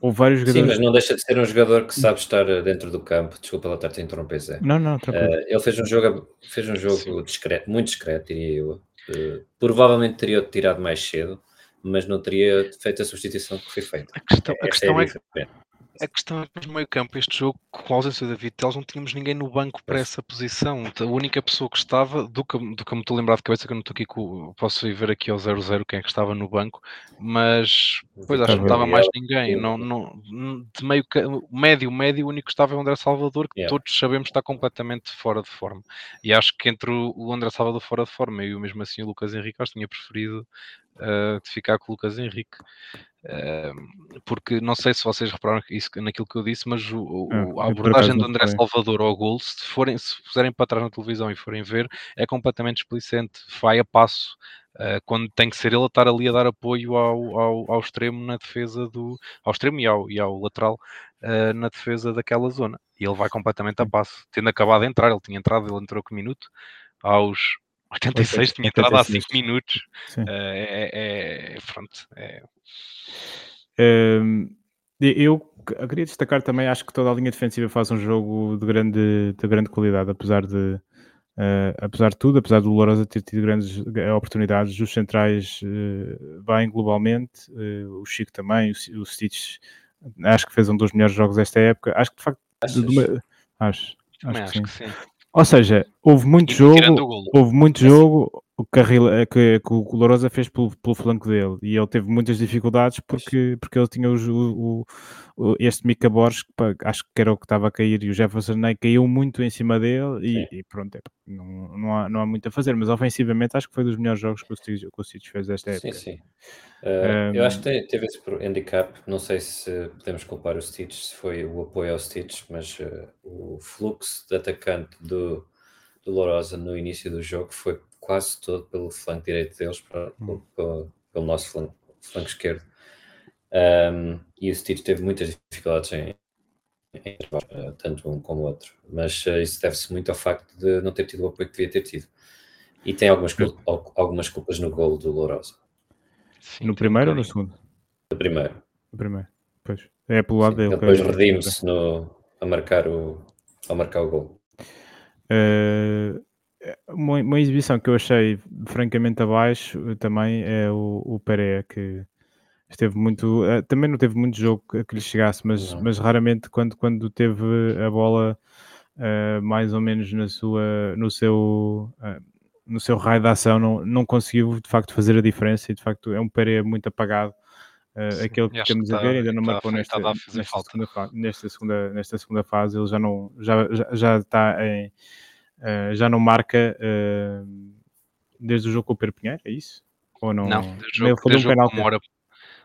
[SPEAKER 1] ou vários jogadores.
[SPEAKER 3] Sim, mas não deixa de ser um jogador que sabe estar dentro do campo. Desculpa lá estar-te a interromper, Zé.
[SPEAKER 1] Não, não, tranquilo. Uh,
[SPEAKER 3] ele fez um jogo, fez um jogo discreto, muito discreto, diria eu. Uh, provavelmente teria tirado mais cedo, mas não teria feito a substituição que foi feita.
[SPEAKER 2] A questão, a questão é, é a questão é que no meio campo, este jogo, com a ausência da David Teles, não tínhamos ninguém no banco para essa posição. A única pessoa que estava, do que, do que eu me estou a lembrar de cabeça, que eu não estou aqui com, posso ir ver aqui ao 0-0 quem é que estava no banco, mas depois acho que não estava mais ninguém. Não, não, de meio, médio, médio, o único que estava é o André Salvador, que yeah. todos sabemos está completamente fora de forma. E acho que entre o André Salvador fora de forma e o mesmo assim o Lucas Henrique, acho que tinha preferido uh, ficar com o Lucas Henrique. Porque não sei se vocês repararam isso naquilo que eu disse, mas o, o, ah, a abordagem do André Salvador ao gol, se, forem, se puserem para trás na televisão e forem ver, é completamente explicente, vai a passo. Uh, quando tem que ser ele a estar ali a dar apoio ao, ao, ao extremo na defesa do ao extremo e ao, e ao lateral uh, na defesa daquela zona. E ele vai completamente a passo, tendo acabado de entrar, ele tinha entrado, ele entrou com minuto aos 86, tinha entrado há 5 minutos uh, é, é, pronto é,
[SPEAKER 1] um, eu queria destacar também, acho que toda a linha defensiva faz um jogo de grande, de grande qualidade, apesar de, uh, apesar de tudo, apesar do Lourosa ter tido grandes oportunidades, os centrais uh, bem globalmente, uh, o Chico também, o, o Stitch, acho que fez um dos melhores jogos desta época. Acho que de facto, de uma, acho, acho, que, sim. que sim. Ou seja, houve muito jogo, houve muito jogo que, a, que, que o Lourosa fez pelo, pelo, flanco dele. E ele teve muitas dificuldades porque, porque ele tinha o, o, este Mika Borges, que acho que era o que estava a cair, e o Jefferson Ney caiu muito em cima dele e, e pronto, é, não, não, há, não há muito a fazer, mas ofensivamente acho que foi dos melhores jogos que o Stitch fez desta época.
[SPEAKER 3] Sim, sim. Uh, um, eu acho que teve esse handicap, não sei se podemos culpar o Stitch, se foi o apoio ao Stitch, mas uh, o fluxo de atacante do, do Lourosa no início do jogo foi quase todo pelo flanco direito deles, para, hum. pelo, pelo, nosso flanco, flanco esquerdo. Um, e o Stitch teve muitas dificuldades em, em uh, tanto um como o outro, mas uh, isso deve-se muito ao facto de não ter tido o apoio que devia ter tido. E tem algumas, algumas culpas no gol do Lourosa.
[SPEAKER 1] Sim, no primeiro ou no segundo?
[SPEAKER 3] No primeiro.
[SPEAKER 1] No primeiro, pois. É pelo lado
[SPEAKER 3] Sim,
[SPEAKER 1] dele.
[SPEAKER 3] Depois redime-se a marcar o, a marcar o gol.
[SPEAKER 1] Uh, uma, uma, exibição que eu achei francamente abaixo também é o, o Pereira, que esteve muito. Uh, também não teve muito jogo que lhe chegasse, mas, mas raramente quando, quando teve a bola uh, mais ou menos na sua, no seu no seu raio de ação não, não conseguiu de facto fazer a diferença e de facto é um Pereira muito apagado. Uh, aquele que estamos a ver ainda não marcou nesta, nesta, segunda, nesta, segunda, nesta segunda fase, ele já não já, já, já está em, uh, já não marca uh, desde o jogo com o Pedro Pinheiro, é isso? Ou não?
[SPEAKER 2] Não, desde, o jogo, desde, um jogo memória,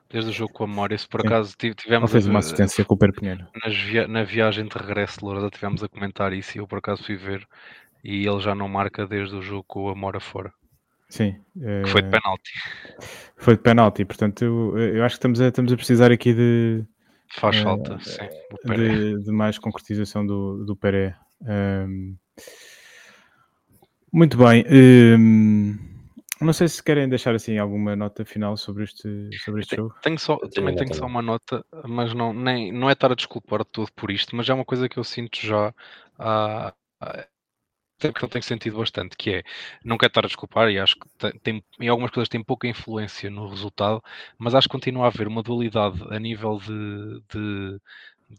[SPEAKER 2] desde o jogo com a memória, se por Sim. acaso tivemos.
[SPEAKER 1] fez uma assistência com o Pedro Pinheiro.
[SPEAKER 2] Via, na viagem de regresso de Lourdes tivemos a comentar isso e eu por acaso fui ver e ele já não marca desde o jogo com a Mora fora.
[SPEAKER 1] Sim.
[SPEAKER 2] Que foi de eh, penalti.
[SPEAKER 1] Foi de penalti, portanto eu, eu acho que estamos a, estamos a precisar aqui de.
[SPEAKER 2] Faz uh, falta, sim.
[SPEAKER 1] De, de, mais concretização do, do Peré. Um, muito bem. Um, ehm, não sei se querem deixar assim alguma nota final sobre este, sobre este
[SPEAKER 2] tenho,
[SPEAKER 1] jogo.
[SPEAKER 2] Tenho só, também tenho só uma nota, mas não, nem, não é estar a desculpar tudo por isto, mas é uma coisa que eu sinto já há, que ele tem sentido bastante, que é, não quero estar a desculpar, e acho que tem, em algumas coisas tem pouca influência no resultado, mas acho que continua a haver uma dualidade a nível de, de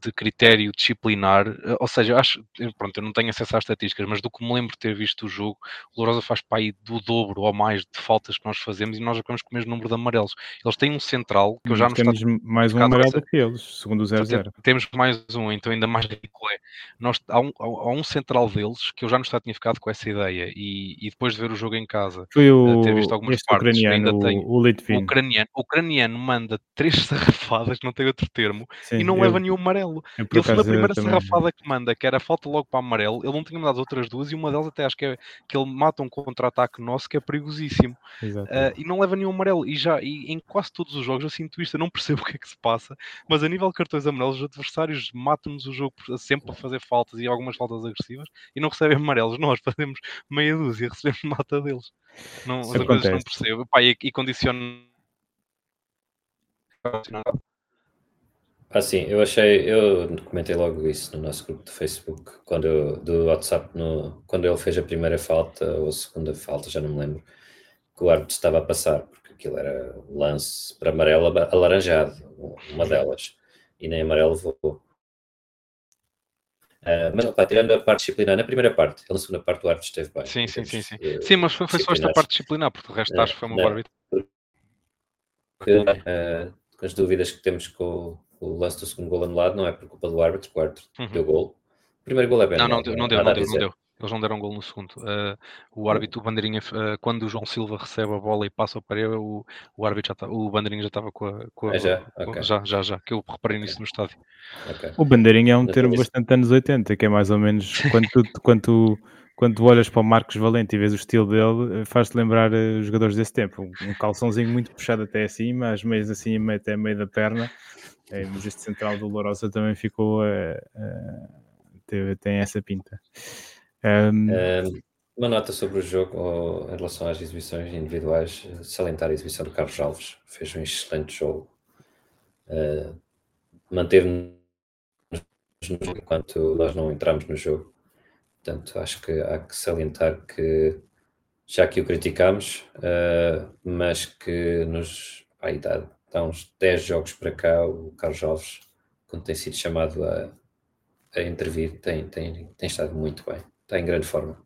[SPEAKER 2] de critério disciplinar, eh, ou seja, acho, pronto, eu não tenho acesso às estatísticas, mas do que me lembro de ter visto o jogo, o Lourosa faz para aí do dobro ou mais de faltas que nós fazemos e nós acabamos com o mesmo número de amarelos. Eles têm um central que eu já
[SPEAKER 1] não temos mais um amarelo do que eles, segundo o 0-0.
[SPEAKER 2] Temos mais um, então ainda mais ridículo é. Nós, há, um, há um central deles que eu já no estado tinha ficado com essa ideia e, e depois de ver o jogo em casa,
[SPEAKER 1] Foi o, ter visto algumas partes, ucraniano, ainda tenho, o,
[SPEAKER 2] o, ucraniano, o ucraniano manda três sarrafadas, não tem outro termo, Sim, e não eu, leva nenhum amarelo. Ele foi a primeira sarrafada que manda, que era falta logo para amarelo, ele não tinha mandado outras duas e uma delas até acho que é que ele mata um contra-ataque nosso que é perigosíssimo. Uh, e não leva nenhum amarelo. E já e em quase todos os jogos eu sinto isto, eu não percebo o que é que se passa, mas a nível de cartões amarelos, os adversários matam-nos o jogo sempre a fazer faltas e algumas faltas agressivas e não recebem amarelos. Nós fazemos meia dúzia e recebemos mata deles. Não, as coisas não percebo. Pá, e, e condiciona
[SPEAKER 3] ah, sim, eu achei, eu comentei logo isso no nosso grupo de Facebook, quando eu, do WhatsApp, no, quando ele fez a primeira falta ou a segunda falta, já não me lembro, que o árbitro estava a passar, porque aquilo era lance para amarelo alaranjado, uma delas, e nem amarelo vou. Uh, mas, pá, tirando a parte disciplinar, na primeira parte, ele na segunda parte o árbitro esteve bem.
[SPEAKER 2] Sim, sim, sim. Sim, uh, sim mas foi, foi só esta parte disciplinar, porque o resto uh, acho que foi um bom árbitro.
[SPEAKER 3] Uh, com as dúvidas que temos com, o lance do segundo gol anulado não é por culpa do árbitro, o árbitro uhum. deu gol. O primeiro gol é bem
[SPEAKER 2] Não, não, deu, não, deu, não, deu, não deu. Eles não deram gol no segundo. Uh, o árbitro, o Bandeirinha, uh, quando o João Silva recebe a bola e passa ao parede, o, o árbitro já tá, o Bandeirinha já estava com a. Com a
[SPEAKER 3] é já?
[SPEAKER 2] Com, okay. já, já, já, que eu reparei nisso okay. no estádio.
[SPEAKER 1] Okay. O Bandeirinha é um termo bastante anos 80, que é mais ou menos quando tu, quando tu, quando tu olhas para o Marcos Valente e vês o estilo dele, eh, faz-te lembrar uh, os jogadores desse tempo. Um calçãozinho muito puxado até acima, as meias assim até meio da perna mas este central do Lourosa também ficou teve, tem essa pinta. Um...
[SPEAKER 3] Um, uma nota sobre o jogo ou, em relação às exibições individuais, salientar a exibição do Carlos Alves, fez um excelente jogo, uh, manteve-nos enquanto nós não entramos no jogo. Portanto, acho que há que salientar que já que o criticamos, uh, mas que nos a idade há uns 10 jogos para cá, o Carlos Alves, quando tem sido chamado a, a intervir, tem, tem, tem estado muito bem, está em grande forma.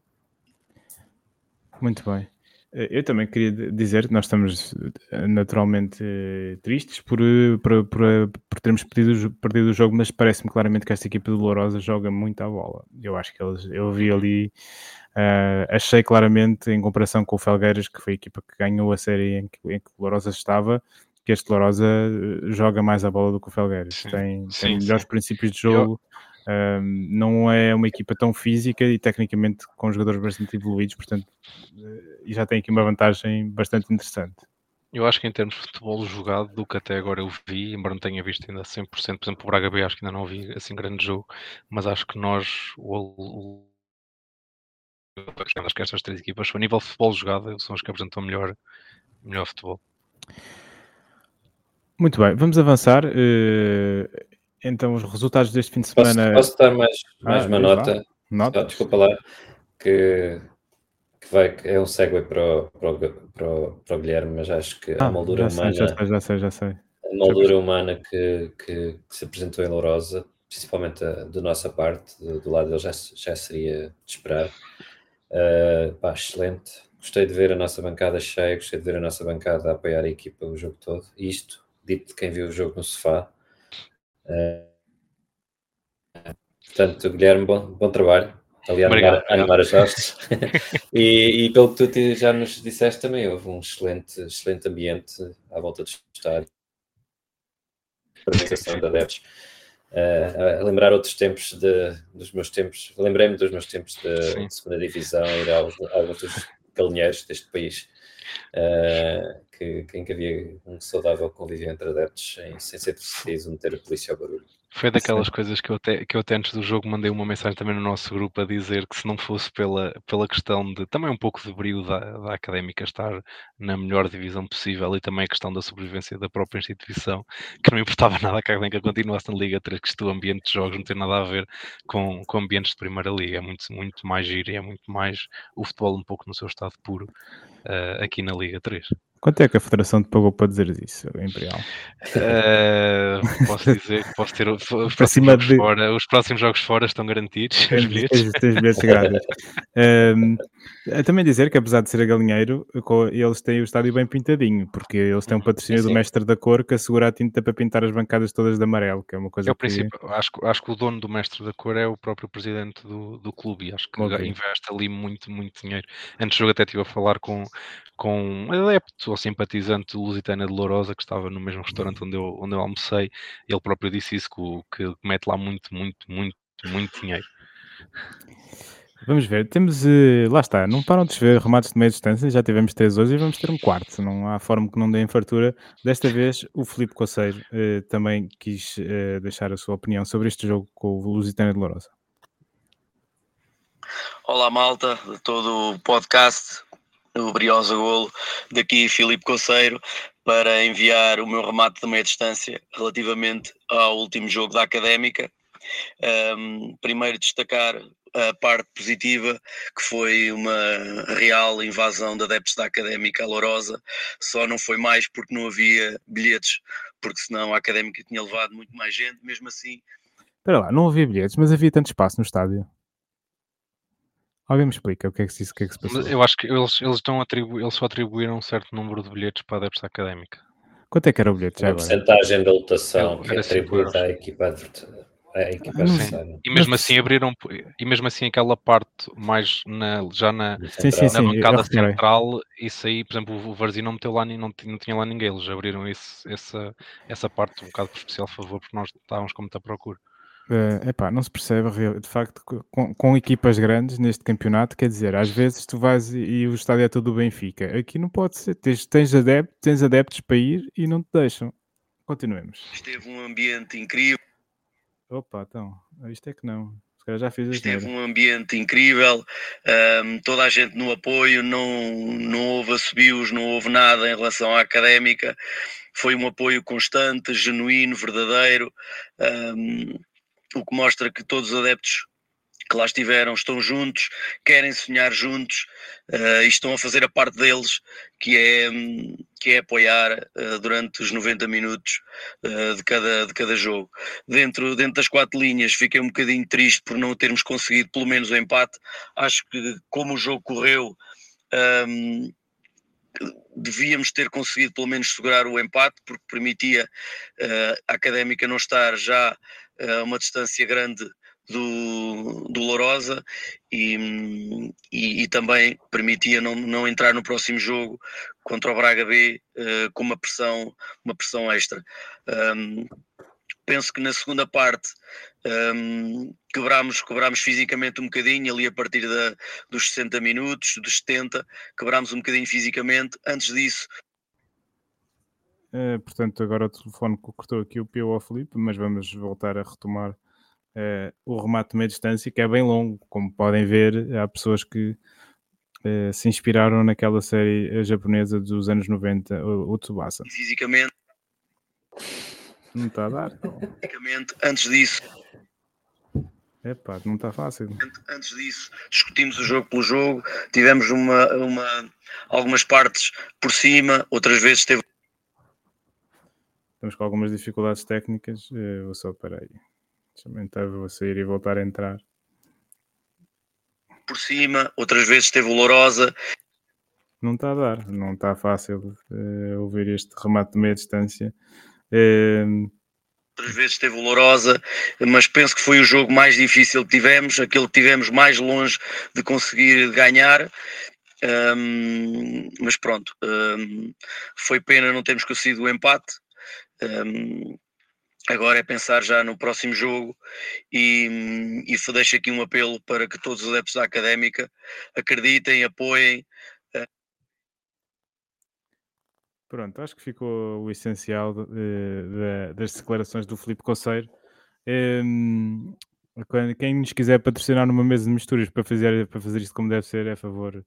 [SPEAKER 1] Muito bem. Eh, eu também queria dizer que nós estamos eh, naturalmente eh, tristes por, por, por, por termos perdido, perdido o jogo, mas parece-me claramente que esta equipa do Lourosa joga muito à bola. Eu acho que eles, eu vi ali, uh, achei claramente, em comparação com o Felgueiras, que foi a equipa que ganhou a série em que, em que o Lourosa estava, que este Lourosa eh, joga mais a bola do que o Felgueiras. Sim, tem, sim, tem melhores sim. princípios de jogo. Eu... Um, não é uma equipa tão física e tecnicamente com jogadores bastante evoluídos, portanto, eh, e já tem aqui uma vantagem bastante interessante.
[SPEAKER 2] Eu acho que em termos de futebol jogado, do que até agora eu vi, embora não tenha visto ainda 100%, por exemplo, o Braga B acho que ainda não vi assim grande jogo, mas acho que nós, o acho que estas três equipas, a nível de futebol jogado, são as que apresentam melhor, melhor futebol.
[SPEAKER 1] Muito bem, vamos avançar. Uh, então, os resultados deste fim de semana.
[SPEAKER 3] Posso, posso dar mais, mais ah, uma nota? nota? Desculpa lá, que, que, vai, é um segue para o, para, o, para, o, para o Guilherme, mas acho que ah, a moldura humana.
[SPEAKER 1] Já sei, já sei, já sei.
[SPEAKER 3] A moldura humana que, que, que, se apresentou em Lourosa, principalmente a, da nossa parte, do, do lado dele, já, já seria de esperar. Uh, pá, excelente. Gostei de ver a nossa bancada cheia, gostei de ver a nossa bancada a apoiar a equipa o jogo todo. Isto dito de quem viu o jogo no sofá. Uh, portanto, Guilherme, bom, bom trabalho. Ali a animar, animar as hostes. e, e, pelo que tu já nos disseste também, houve um excelente, excelente ambiente à volta do estádio. Apresentação de adeptos. Uh, a lembrar outros tempos de, dos meus tempos, lembrei-me dos meus tempos de, de segunda divisão, ir a alguns dos galinheiros deste país. Uh, que, que, em que havia um saudável convívio entre adeptos sem, sem ser preciso meter a polícia ao barulho.
[SPEAKER 2] Foi daquelas Sim. coisas que eu, até, que eu até antes do jogo mandei uma mensagem também no nosso grupo a dizer que se não fosse pela, pela questão de também um pouco de brilho da, da académica estar na melhor divisão possível e também a questão da sobrevivência da própria instituição, que não importava nada que a académica continuasse na Liga 3, que isto o ambiente de jogos não tem nada a ver com, com ambientes de Primeira Liga, é muito, muito mais giro e é muito mais o futebol um pouco no seu estado puro uh, aqui na Liga 3.
[SPEAKER 1] Quanto é que a Federação te pagou para dizer isso, Imperial?
[SPEAKER 2] Uh, posso dizer que posso ter os próximos, jogos de... fora, os próximos jogos fora estão garantidos.
[SPEAKER 1] Tens, bilhetes. Tens, bilhetes grátis. um, também dizer que, apesar de ser a galinheiro, eles têm o estádio bem pintadinho, porque eles têm um patrocínio sim, sim. do mestre da cor que assegura a tinta para pintar as bancadas todas de amarelo, que é uma coisa
[SPEAKER 2] é o
[SPEAKER 1] que...
[SPEAKER 2] princípio. Acho, acho que o dono do mestre da cor é o próprio presidente do, do clube e acho que okay. investe ali muito, muito dinheiro. Antes do jogo até estive a falar com, com um adepto ou simpatizante lusitana de Lourosa que estava no mesmo restaurante onde eu, onde eu almocei. Ele próprio disse isso, que, que mete lá muito, muito, muito, muito dinheiro.
[SPEAKER 1] Vamos ver, temos, uh, lá está, não param de chover remates de meia distância, já tivemos três hoje e vamos ter um quarto, não há forma que não dê fartura. Desta vez o Filipe Coceiro uh, também quis uh, deixar a sua opinião sobre este jogo com o Lusitana de Lourosa.
[SPEAKER 8] Olá malta, de todo o podcast, o Briosa Golo, daqui Filipe Coceiro, para enviar o meu remate de meia distância relativamente ao último jogo da Académica. Um, primeiro destacar a parte positiva, que foi uma real invasão de adeptos da Académica Lourosa, só não foi mais porque não havia bilhetes, porque senão a Académica tinha levado muito mais gente, mesmo assim...
[SPEAKER 1] Espera lá, não havia bilhetes, mas havia tanto espaço no estádio. Alguém me explica o que é que se, o que é que se passou?
[SPEAKER 2] Eu acho que eles, eles, estão atribu eles só atribuíram um certo número de bilhetes para adeptos da académica.
[SPEAKER 1] Quanto é que era o bilhete?
[SPEAKER 3] Já a porcentagem da lotação que é atribuída à equipa adversária.
[SPEAKER 2] E mesmo assim abriram, e mesmo assim aquela parte mais na, já na,
[SPEAKER 1] sim, sim,
[SPEAKER 2] na bancada central, isso aí, por exemplo, o Varzim não meteu lá, não, não tinha lá ninguém, eles abriram esse, essa, essa parte um bocado por especial favor, porque nós estávamos com muita procura.
[SPEAKER 1] Uh, epá, não se percebe de facto com, com, equipas grandes neste campeonato, quer dizer, às vezes tu vais e, e o estádio é todo o Benfica. Aqui não pode ser, tens, tens, adeptos, tens adeptos para ir e não te deixam. Continuemos.
[SPEAKER 8] Esteve um ambiente incrível.
[SPEAKER 1] Opa, então, isto é que não.
[SPEAKER 8] Esteve um ambiente incrível, um, toda a gente no apoio, não, não houve assobios, não houve nada em relação à académica. Foi um apoio constante, genuíno, verdadeiro. Um, o que mostra que todos os adeptos que lá estiveram estão juntos, querem sonhar juntos uh, e estão a fazer a parte deles, que é, que é apoiar uh, durante os 90 minutos uh, de, cada, de cada jogo. Dentro, dentro das quatro linhas, fiquei um bocadinho triste por não termos conseguido pelo menos o empate. Acho que, como o jogo correu. Um, devíamos ter conseguido pelo menos segurar o empate, porque permitia uh, a académica não estar já a uma distância grande do, Lourosa e, e, e, também permitia não, não entrar no próximo jogo contra o Braga B uh, com uma pressão, uma pressão extra. Um, penso que na segunda parte um, quebrámos fisicamente um bocadinho, ali a partir da, dos 60 minutos, dos 70, quebrámos um bocadinho fisicamente. Antes disso,
[SPEAKER 1] Uh, portanto, agora o telefone cortou aqui o pio ao Felipe, mas vamos voltar a retomar uh, o remate de meia distância, que é bem longo. Como podem ver, há pessoas que uh, se inspiraram naquela série japonesa dos anos 90, o, o Tsubasa.
[SPEAKER 8] Fisicamente.
[SPEAKER 1] Não está a dar.
[SPEAKER 8] Fisicamente, antes disso.
[SPEAKER 1] Epá, não está fácil.
[SPEAKER 8] Antes disso, discutimos o jogo pelo jogo, tivemos uma, uma, algumas partes por cima, outras vezes teve
[SPEAKER 1] Estamos com algumas dificuldades técnicas. Uh, vou só parar aí. Deixa-me entrar, vou sair e voltar a entrar.
[SPEAKER 8] Por cima, outras vezes teve o Lourosa.
[SPEAKER 1] Não está a dar, não está fácil uh, ouvir este remate de meia distância. Uh,
[SPEAKER 8] outras vezes teve o Lourosa, mas penso que foi o jogo mais difícil que tivemos, aquele que tivemos mais longe de conseguir ganhar. Um, mas pronto, um, foi pena não termos conseguido o empate, um, agora é pensar já no próximo jogo e, e deixo aqui um apelo para que todos os adeptos da académica acreditem, apoiem. Uh...
[SPEAKER 1] Pronto, acho que ficou o essencial de, de, das declarações do Filipe Conceiro. Um, quem nos quiser patrocinar numa mesa de misturas para fazer, para fazer isto como deve ser, é a favor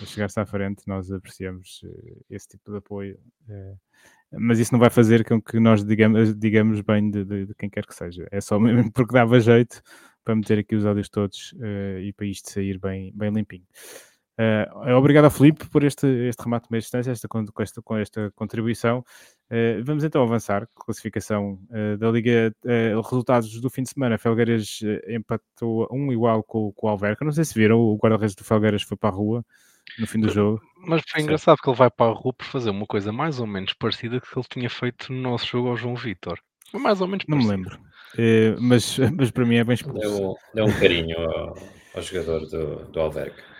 [SPEAKER 1] de chegar-se à frente. Nós apreciamos eh, esse tipo de apoio. Eh, mas isso não vai fazer com que nós digamos, digamos bem de, de, de quem quer que seja. É só mesmo porque dava jeito para meter aqui os áudios todos uh, e para isto sair bem, bem limpinho. Uh, obrigado a Felipe por este, este remate de meia distância, esta, com, esta, com esta contribuição. Uh, vamos então avançar. Classificação uh, da Liga, resultados do fim de semana. Felgueiras empatou um igual com, com o Alverca. Não sei se viram, o guarda-redes do Felgueiras foi para a rua no fim do jogo.
[SPEAKER 2] Mas foi engraçado que ele vai para a rua por fazer uma coisa mais ou menos parecida que ele tinha feito no nosso jogo ao João Vitor. Mais ou menos
[SPEAKER 1] Não me lembro. mas, mas para mim é bem expulso.
[SPEAKER 3] Deu, deu um carinho ao, ao jogador do, do Alverca.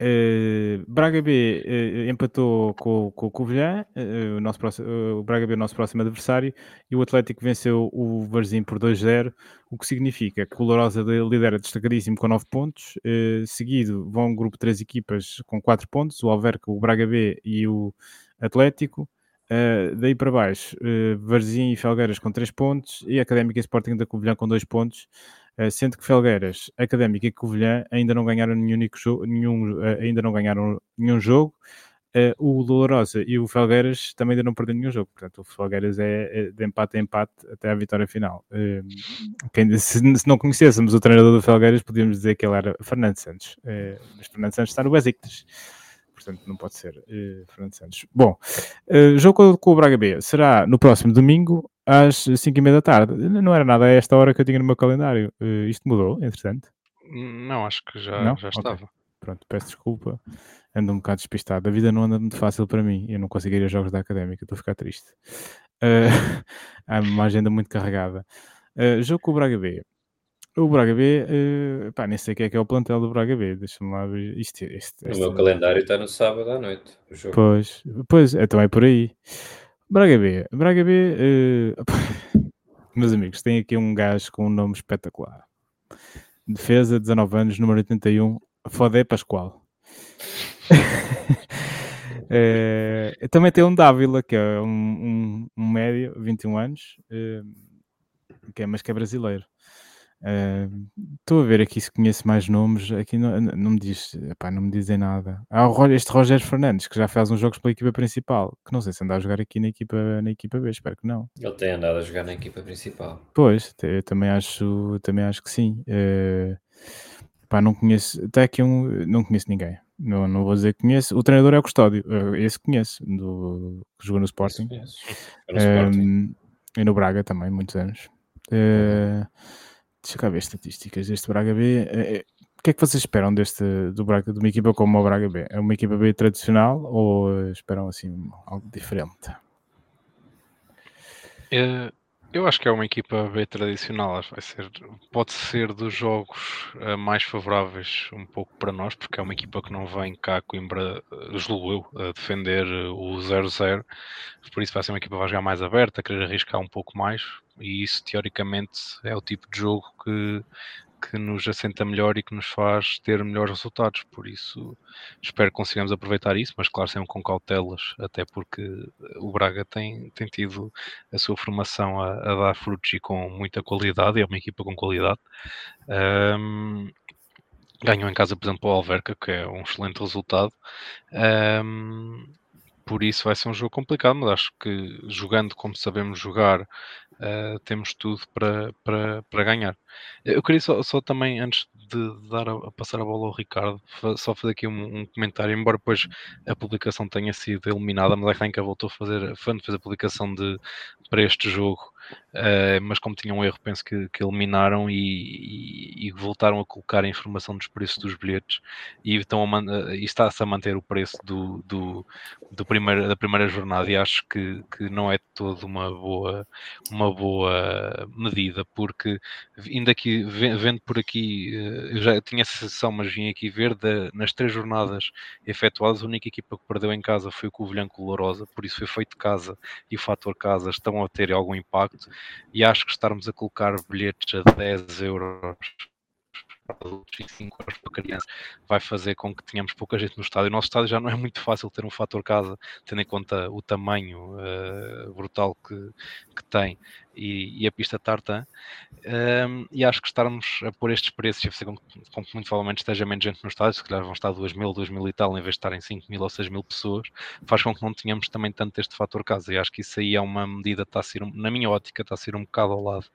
[SPEAKER 1] Uh, Braga B uh, empatou com, com o Covilhã, uh, o, nosso próximo, o Braga B é o nosso próximo adversário, e o Atlético venceu o Varzim por 2-0, o que significa que o Lourosa lidera destacadíssimo com 9 pontos, seguido vão um grupo de 3 equipas com 4 pontos, o Alverca, o Braga B e o Atlético, daí para baixo, Varzim e Felgueiras com 3 pontos, e Académica e Sporting da Covilhã com 2 pontos, sendo que Felgueiras, Académica e Covilhã ainda não ganharam nenhum, jogo, nenhum, eh, ainda não ganharam nenhum jogo. Uh, o Dolorosa e o Felgueiras também ainda não perderam nenhum jogo, portanto o Felgueiras é, é de empate a empate até à vitória final. Uh, quem, se, se, não conhecêssemos o treinador do Felgueiras, podíamos dizer que ele era Fernando Santos, uh, mas Fernando Santos está no Besiktas, portanto não pode ser Fernando Santos. Bom, jogo com, o Braga B será no próximo domingo às 5 e meia da tarde. Não era nada a esta hora que eu tinha no meu calendário. Uh, isto mudou, entretanto?
[SPEAKER 2] Não, acho que já, não? já okay. estava.
[SPEAKER 1] Pronto, peço desculpa. Ando um bocado despistado. A vida não anda muito fácil para mim. Eu não consigo ir a jogos da académica. Estou a ficar triste. Uh, há uma agenda muito carregada. Uh, jogo com o Braga B. O Braga B, uh, pá, nem sei o que é que é o plantel do Braga B. Deixa-me lá ver. Isto, isto,
[SPEAKER 3] isto, o meu calendário está no sábado à noite.
[SPEAKER 1] Pois, pois, é também por aí. Braga B. Braga B. Uh, meus amigos, tem aqui um gajo com um nome espetacular. Defesa, 19 anos, número 81, Fodé Pascoal. é, também tem um Dávila, que é um, um, um médio, 21 anos, é, que é, mas que é brasileiro. Estou uh, a ver aqui se conheço mais nomes. Aqui não, não me diz, epá, não me dizem nada. Há o, este Rogério Fernandes que já faz uns jogos pela equipa principal. Que não sei se anda a jogar aqui na equipa, na equipa B, espero que não.
[SPEAKER 3] Ele tem andado a jogar na equipa principal.
[SPEAKER 1] Pois, eu também acho, também acho que sim. Uh, epá, não conheço, até aqui um, não conheço ninguém. Não, não vou dizer que conheço. O treinador é o Custódio, uh, esse conheço, do, que jogou no Sporting. No Sporting. e no Braga também, muitos anos. Uh, Deixa cá ver estatísticas deste Braga B. É, é, o que é que vocês esperam deste, do Braga, de uma equipa como o Braga B? É uma equipa B tradicional ou esperam assim algo diferente?
[SPEAKER 2] É, eu acho que é uma equipa B tradicional. Vai ser, pode ser dos jogos uh, mais favoráveis um pouco para nós, porque é uma equipa que não vem cá Coimbra, uh, julgo eu, a defender o 0-0. Por isso vai ser uma equipa que vai jogar mais aberta, querer arriscar um pouco mais e isso teoricamente é o tipo de jogo que, que nos assenta melhor e que nos faz ter melhores resultados. Por isso, espero que consigamos aproveitar isso, mas claro, sempre com cautelas, até porque o Braga tem, tem tido a sua formação a, a dar frutos e com muita qualidade, é uma equipa com qualidade. Um, ganhou em casa, por exemplo, o Alverca, que é um excelente resultado. Um, por isso vai ser um jogo complicado, mas acho que jogando como sabemos jogar, uh, temos tudo para, para, para ganhar. Eu queria só, só também, antes de dar a, passar a bola ao Ricardo, só fazer aqui um, um, comentário, embora depois a publicação tenha sido eliminada, mas a Renka voltou a fazer, fez a publicação de, para este jogo Uh, mas como tinham um erro, penso que, que eliminaram e, e, e, voltaram a colocar a informação dos preços dos bilhetes e, estão a e está-se a manter o preço do, do, do primeiro, da primeira jornada e acho que, que não é toda uma boa, uma boa medida, porque ainda aqui, vendo por aqui, eh, eu já tinha a sensação, mas vim aqui ver, de, nas três jornadas efetuadas, a única equipa que perdeu em casa foi o Covilhã com Lourosa, por isso foi feito casa e o fator casa estão a ter algum impacto e acho que estarmos a colocar bilhetes a 10 euros adultos e 5 euros para crianças vai fazer com que tenhamos pouca gente no estádio. O nosso estádio já não é muito fácil ter um fator casa, tendo em conta o tamanho uh, brutal que, que tem e, e a pista tartan. Um, e acho que estarmos a pôr estes preços e com, com que muito provavelmente esteja menos gente no estádio, se calhar vão estar 2 mil, 2 mil e tal, em vez de estarem 5 mil ou 6 mil pessoas, faz com que não tenhamos também tanto este fator casa. E acho que isso aí é uma medida, está a ser, na minha ótica, está a ser um bocado ao lado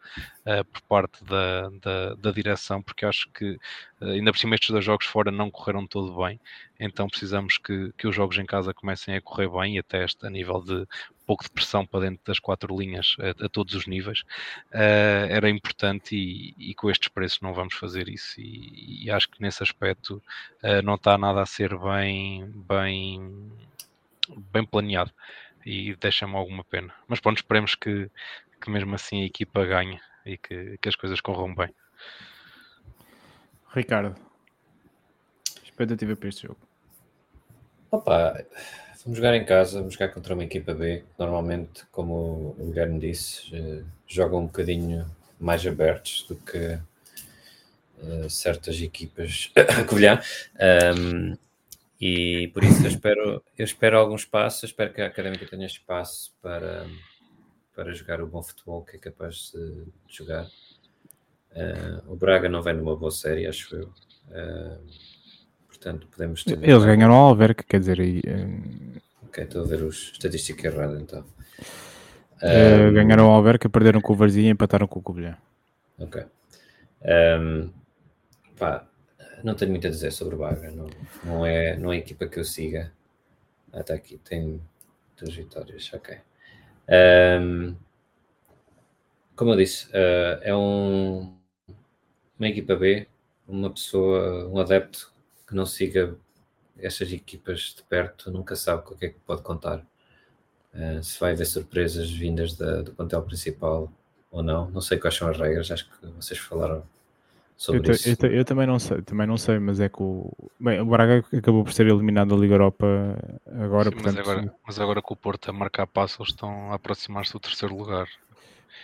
[SPEAKER 2] uh, por parte da, da, da direção, porque acho que que uh, ainda por cima estes dois jogos fora não correram todo bem, então precisamos que, que os jogos em casa comecem a correr bem e até a nível de pouco de pressão para dentro das quatro linhas a, a todos os níveis, uh, era importante e, e, com estes preços não vamos fazer isso e, e acho que nesse aspecto uh, não está nada a ser bem, bem, bem planeado e deixa-me alguma pena. Mas pronto, esperemos que, que mesmo assim a equipa ganhe e que, que as coisas corram bem.
[SPEAKER 1] Ricardo, expectativa para este jogo?
[SPEAKER 3] Opa, vamos jogar em casa, vamos jogar contra uma equipa B. Normalmente, como o Guilherme disse, eh, jogam um bocadinho mais abertos do que uh, certas equipas Covilhã. Um, e por isso eu espero, eu espero algum espaço, espero que a Académica tenha espaço para, para jogar o bom futebol que é capaz de, jogar. Uh, o Braga não vem numa boa série, acho eu. Uh, portanto, podemos ter.
[SPEAKER 1] Eles ganharam ao Alverca, quer dizer. E, uh...
[SPEAKER 3] Ok, estou a ver os estatística errada então.
[SPEAKER 1] Um, ganharam ao Alverca, perderam com o Varzia e empataram com o Covilhã.
[SPEAKER 3] Ok. Um, pá, não tenho muito a dizer sobre o Braga. Não, não, é, não é a equipa que eu siga. Até ah, aqui tem duas vitórias. Ok. Um, como eu disse, uh, é um, uma equipa B, uma pessoa, um adepto que não siga estas equipas de perto, nunca sabe com o que é que pode contar. Uh, se vai haver surpresas vindas da, do plantel principal ou não. Não sei quais são as regras, acho que vocês falaram sobre
[SPEAKER 1] eu,
[SPEAKER 3] isso.
[SPEAKER 1] Eu, eu, também não sei, também não sei, mas é que o, bem, o Braga acabou por ser eliminado da Liga Europa agora, Sim, portanto,
[SPEAKER 2] mas agora, mas agora com o Porto a marcar passos estão a aproximar-se do terceiro lugar.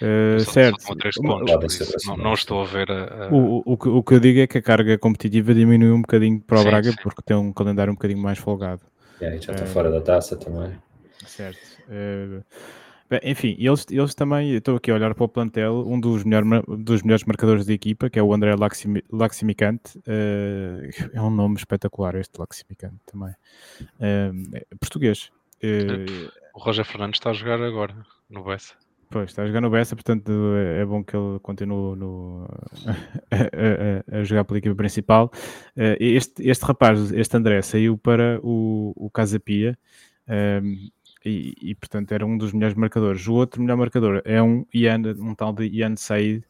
[SPEAKER 1] Uh, só, certo.
[SPEAKER 2] Só três pontos, não, não, estou a ver a, a...
[SPEAKER 1] O, o, o, que eu digo é que a carga competitiva diminui um bocadinho para o sim, Braga sim. porque tem um calendário um bocadinho mais folgado.
[SPEAKER 3] Yeah, já está uh, fora da taça também.
[SPEAKER 1] Certo. Uh, Bem, enfim, eles, eles também, estou aqui a olhar para o plantel, um dos, melhor, dos melhores marcadores da equipa, que é o André Laximicante, uh, é um nome espetacular este Laximicante também, uh, é português. Uh,
[SPEAKER 2] o Roger Fernandes está a jogar agora no Bessa.
[SPEAKER 1] Pois, está a jogar no Bessa, portanto é, é bom que ele continue no, a, a, a, jogar pela equipa principal. este, este rapaz, este André, saiu para o, o Casa Pia, e, e, portanto era um dos melhores marcadores. O outro melhor marcador é um Ian, um tal de Ian Said,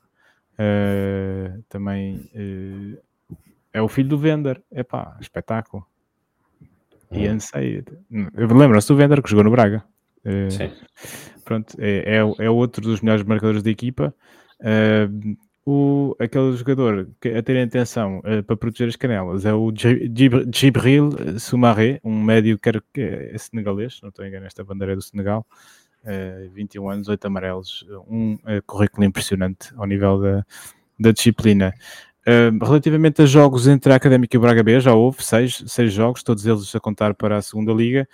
[SPEAKER 1] uh, também uh, é o filho do Vender. Epá, espetáculo. Hum. Ian Said. Lembram-se do Vender que jogou no Braga? Uh, Sim. Pronto, é, é, é, outro dos melhores marcadores da equipa. Uh, o, aquele jogador que, a ter atenção uh, para proteger as canelas é o Gibril Soumaré, um médio que é senegalês, não estou a enganar, esta bandeira é do Senegal, uh, 21 anos, 8 amarelos, um currículo impressionante ao nível da, da disciplina. Uh, relativamente a jogos entre a Académica e o Braga B, já houve seis, seis jogos, todos eles a contar para a segunda liga.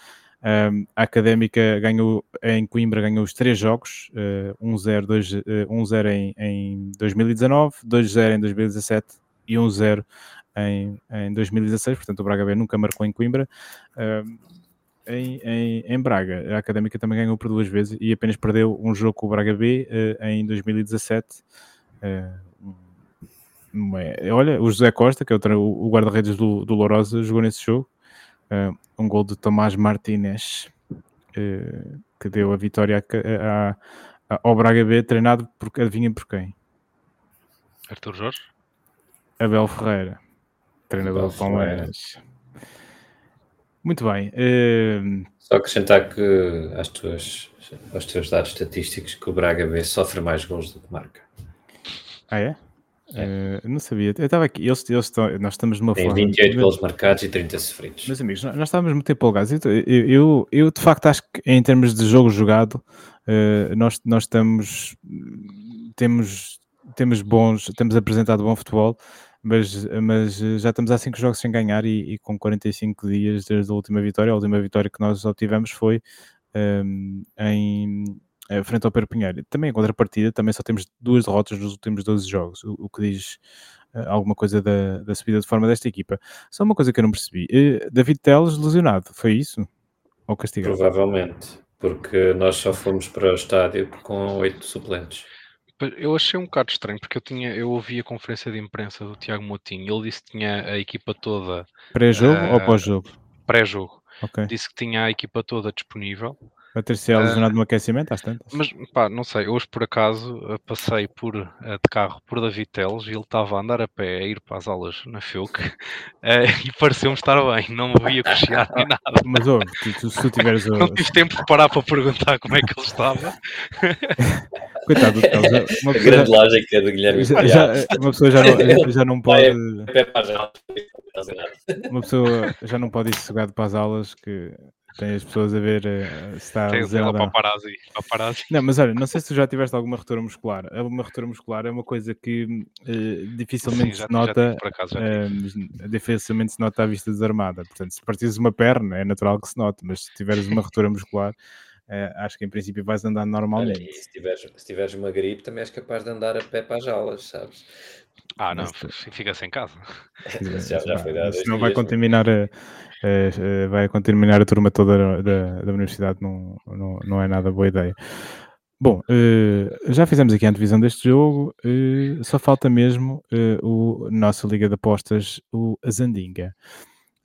[SPEAKER 1] A Académica ganhou em Coimbra ganhou os três jogos, uh, 1-0 uh, em, em 2019, 2-0 em 2017 e 1-0 em, em 2016. Portanto, o Braga B nunca marcou em Coimbra. Em, em, em, Braga, a Académica também ganhou por duas vezes e apenas perdeu um jogo com o Braga B uh, em 2017. Uh, olha, o José Costa, que é o, guarda-redes do, do Lourosa, jogou nesse jogo um gol de Tomás Martínez, uh, que deu a vitória a, a, a, ao Braga B, treinado por, adivinha por quem?
[SPEAKER 2] Arthur Jorge?
[SPEAKER 1] Abel Ferreira, treinador do Palmeiras. Muito bem. Uh,
[SPEAKER 3] Só acrescentar que às tuas, aos teus dados estatísticos que o Braga B sofre mais gols do que marca.
[SPEAKER 1] Ah, é? É. Uh, não sabia. Eu estava aqui, eles, eles estão, nós estamos numa
[SPEAKER 3] Tem forma. 28 gols marcados e 30 sofridos.
[SPEAKER 1] Meus amigos, nós, nós estávamos muito empolgados. Eu, eu, eu, eu, de facto acho que em termos de jogo jogado, uh, nós, nós estamos temos, temos bons, temos apresentado bom futebol, mas, mas já estamos há 5 jogos sem ganhar e, e, com 45 dias desde a última vitória. A última vitória que nós obtivemos foi um, eh, em uh, frente ao Pedro Pinheiro. Também em contrapartida, também só temos duas derrotas nos últimos 12 jogos, o, o que diz uh, alguma coisa da, da, subida de forma desta equipa. Só uma coisa que eu não percebi: uh, David Teles lesionado, foi isso? Ou castigado?
[SPEAKER 3] Provavelmente, porque nós só fomos para o estádio com oito suplentes.
[SPEAKER 2] Eu achei um bocado estranho porque eu tinha, eu ouvi a conferência de imprensa do Tiago Moutinho. Ele disse que tinha a equipa toda
[SPEAKER 1] Pré-jogo ou pós-jogo?
[SPEAKER 2] pré-jogo.
[SPEAKER 1] Ok.
[SPEAKER 2] Disse que tinha a equipa toda disponível.
[SPEAKER 1] Vai ter sido lesionado no aquecimento às tantas?
[SPEAKER 2] Mas pá, não sei, hoje por acaso eh, passei por eh, de carro por David Teles e ele estava a andar a pé a ir para as aulas na FEUC eh, e pareceu-me estar bem, não me via cochear nem nada.
[SPEAKER 1] Mas ouve, tu, tu- se tu tiveres.
[SPEAKER 2] Não tive tempo de parar para perguntar como é que ele estava.
[SPEAKER 1] Coitado do Teles, uma
[SPEAKER 3] A
[SPEAKER 1] pessoa
[SPEAKER 3] grande
[SPEAKER 1] já,
[SPEAKER 3] lógica do Guilherme
[SPEAKER 1] já- já- uma pessoa já não, já não pode.
[SPEAKER 3] A.
[SPEAKER 1] Uma pessoa já não pode ir sossegado para as aulas que tem as pessoas a ver eh, se está
[SPEAKER 2] Tem o
[SPEAKER 1] lesionado ou não.
[SPEAKER 2] paparazzi. paparazzi.
[SPEAKER 1] Não, mas olha, não sei se tu já tiveste alguma ruptura muscular. Uma ruptura muscular é uma coisa que eh, dificilmente
[SPEAKER 2] Sim, já,
[SPEAKER 1] se nota.
[SPEAKER 2] acaso
[SPEAKER 1] eh, dificilmente se nota à vista desarmada. Portanto, se partires uma perna, é natural que se note, mas se tiveres uma ruptura muscular, eh, acho que em princípio vais andar normalmente.
[SPEAKER 3] se tiveres, se tiveres uma gripe, também és capaz de andar a pé para as aulas, sabes?
[SPEAKER 2] Ah, não,
[SPEAKER 1] Mas tu-
[SPEAKER 2] f- fica-se em casa.
[SPEAKER 3] Já, já foi dado.
[SPEAKER 1] Isso não vai contaminar a, a- a- vai contaminar a turma toda da, da universidade, não, não, não é nada boa ideia. Bom, eh, já fizemos aqui a antevisão deste jogo, eh, só falta mesmo eh, o nossa Liga de Apostas, o Zandinga.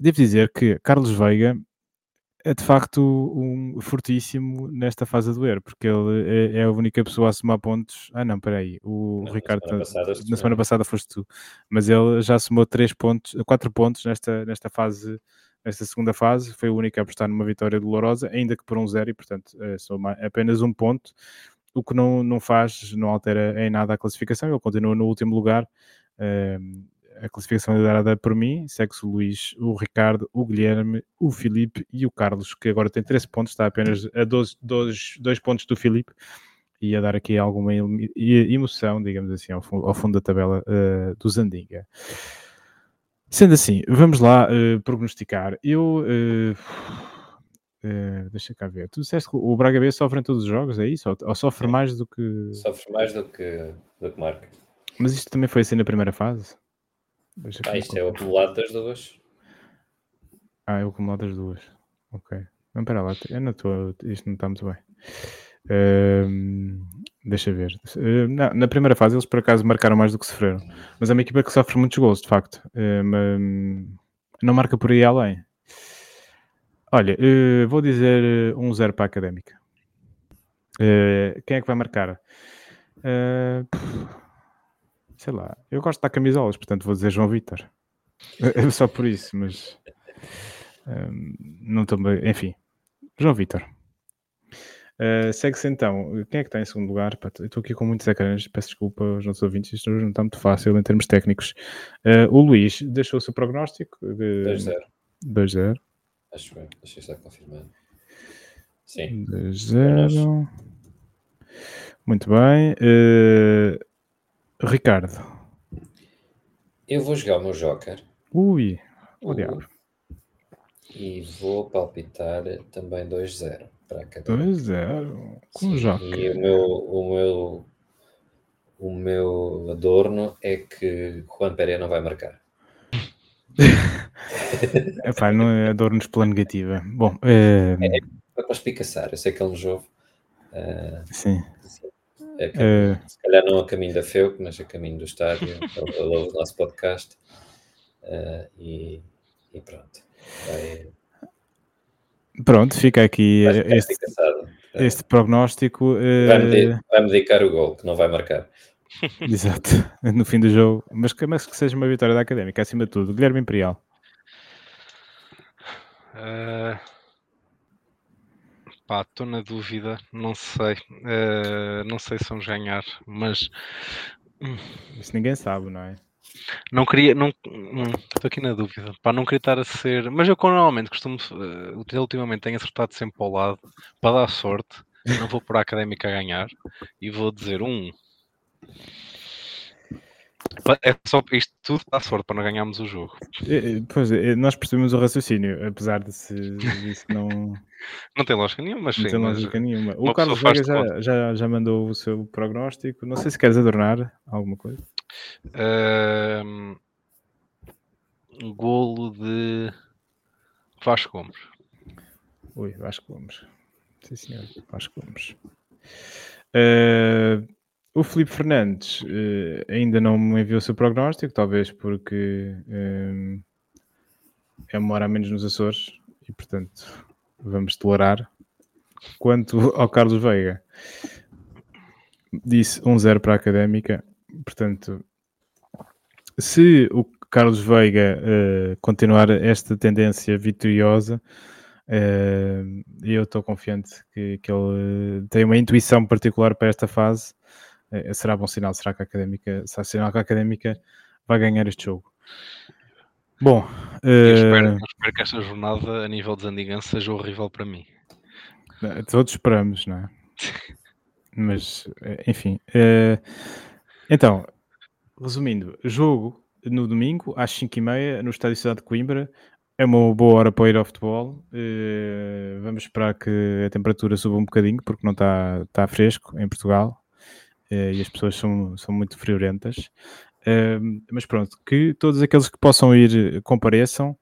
[SPEAKER 1] Devo dizer que Carlos Veiga é de facto um fortíssimo nesta fase do Euro, porque ele é, é a única pessoa a somar pontos. Ah, não, peraí, o
[SPEAKER 3] Não, na
[SPEAKER 1] Ricardo
[SPEAKER 3] semana passada
[SPEAKER 1] na semana passada foste tu, mas ele já somou 3 pontos, 4 pontos nesta, nesta fase, nesta segunda fase, foi o único a apostar numa vitória dolorosa, ainda que por um zero, e portanto eh, soma apenas um ponto, o que não, não faz, não altera em nada a classificação, ele continua no último lugar. eh, a classificação é liderada por mim, segue-se o Luís, o Ricardo, o Guilherme, o Filipe e o Carlos, que agora tem 13 pontos, está apenas a 12, 12, 2 pontos do Filipe, e a dar aqui alguma emo- emoção, digamos assim, ao fundo, ao fundo da tabela eh, do Zandinga. Sendo assim, vamos lá eh, prognosticar. Eu. eh, eh, deixa cá ver. Tu disseste que o Braga B sofre em todos os jogos, é isso? Ou, ou sofre
[SPEAKER 3] Sim.
[SPEAKER 1] mais do que.
[SPEAKER 3] Sofre mais do que, do que marca.
[SPEAKER 1] Mas isto também foi assim na primeira fase?
[SPEAKER 3] Ah, isto é o acumulado das duas.
[SPEAKER 1] Ah, é o acumulado das duas. Ok. Não, espera lá, eu não estou. Isto não está muito bem. Deixa ver. Eh, na, na primeira fase eles por acaso marcaram mais do que sofreram. Mas é uma equipa que sofre muitos gols, de facto. Mas, não marca por aí além. Olha, eh, vou dizer eh, 1-0 para a académica. Quem é que vai marcar? Pff, sei lá, eu gosto de dar camisolas, portanto vou dizer João Vitor. É só por isso, mas hum, não também, enfim, João Vitor. Uh, Segue-se então. Quem é que está em segundo lugar? Eu estou aqui com muitos ecrãs, peço desculpa aos nossos ouvintes, isto hoje não está muito fácil em termos técnicos. Uh, o Luís deixou o seu prognóstico de
[SPEAKER 3] 2-0.
[SPEAKER 1] 2-0.
[SPEAKER 3] Acho eu. Deixa eu só confirmar. Sim.
[SPEAKER 1] 2-0. Muito bem. Uh, Ricardo.
[SPEAKER 3] Eu vou jogar o meu Joker
[SPEAKER 1] Ui, o
[SPEAKER 3] Uh.
[SPEAKER 1] diabo.
[SPEAKER 3] e vou palpitar também 2-0 para a academia.
[SPEAKER 1] 2-0. Com
[SPEAKER 3] Sim,
[SPEAKER 1] o Joca.
[SPEAKER 3] E o meu, o meu, o meu adorno é que Juan Pereira não vai marcar.
[SPEAKER 1] Epá, não é dor-nos pela negativa. Bom, eh,
[SPEAKER 3] Foi para espicaçar, eu sei que ele nos ouve. Ah,
[SPEAKER 1] sim.
[SPEAKER 3] É que-
[SPEAKER 1] Eh,
[SPEAKER 3] se calhar não a caminho da FEUC, mas a caminho do estádio. ele, ouve o nosso podcast. Ah, e, e pronto. Vai,
[SPEAKER 1] pronto, fica aqui
[SPEAKER 3] vai
[SPEAKER 1] eh, este.
[SPEAKER 3] Ah,
[SPEAKER 1] este prognóstico. eh,
[SPEAKER 3] vai-me de- vai-me dedicar o gol, que não vai marcar.
[SPEAKER 1] Exato, no fim do jogo. Mas que, mas que seja uma vitória da académica, acima de tudo. Guilherme Imperial.
[SPEAKER 2] Ah, pá, estou na dúvida, não sei. Ah, não sei se vamos ganhar, mas hum,
[SPEAKER 1] Isso ninguém sabe, não é?
[SPEAKER 2] não queria. não hum, Estou aqui na dúvida. Pá, não queria estar a ser. Mas eu normalmente costumo. ah, ultimamente tenho acertado sempre ao lado para dar sorte. Não vou por a académica a ganhar e vou dizer um. É só isto tudo para a sorte para não ganharmos o jogo.
[SPEAKER 1] Eh, Pois, eh, nós percebemos o raciocínio, apesar de se disso não,
[SPEAKER 2] Não tem lógica nenhuma, mas
[SPEAKER 1] não
[SPEAKER 2] sim.
[SPEAKER 1] ter
[SPEAKER 2] mas,
[SPEAKER 1] lógica nenhuma. O Carlos
[SPEAKER 2] de
[SPEAKER 1] já, já, já mandou o seu prognóstico. Não sei se queres adornar alguma coisa.
[SPEAKER 2] Um golo de Vasco Gomes.
[SPEAKER 1] Ui, Vasco Gomes. Sim, senhor. Vasco Gomes. Eh, o Felipe Fernandes eh, ainda não me enviou o seu prognóstico, talvez porque eh, é uma hora a menos nos Açores e, portanto, vamos tolerar. Quanto ao Carlos Veiga, disse 1-0 para a Académica, portanto, se o Carlos Veiga eh, continuar esta tendência vitoriosa, eh, eu estou confiante que, que ele tem uma intuição particular para esta fase. Será bom sinal, será que a Académica, será sinal que a Académica vai ganhar este jogo. Bom,
[SPEAKER 2] Eu espero,
[SPEAKER 1] eh,
[SPEAKER 2] eu espero que esta jornada, a nível de Zandigan, seja horrível para mim.
[SPEAKER 1] todos esperamos, não é? Mas, eh, enfim. eh, então, resumindo, jogo no domingo às 5h30 no Estádio Cidade de Coimbra. É uma boa hora para ir ao futebol. vamos esperar que a temperatura suba um bocadinho, porque não está está fresco em Portugal e as pessoas são, são muito friorentas. Mas pronto, que todos aqueles que possam ir eh, compareçam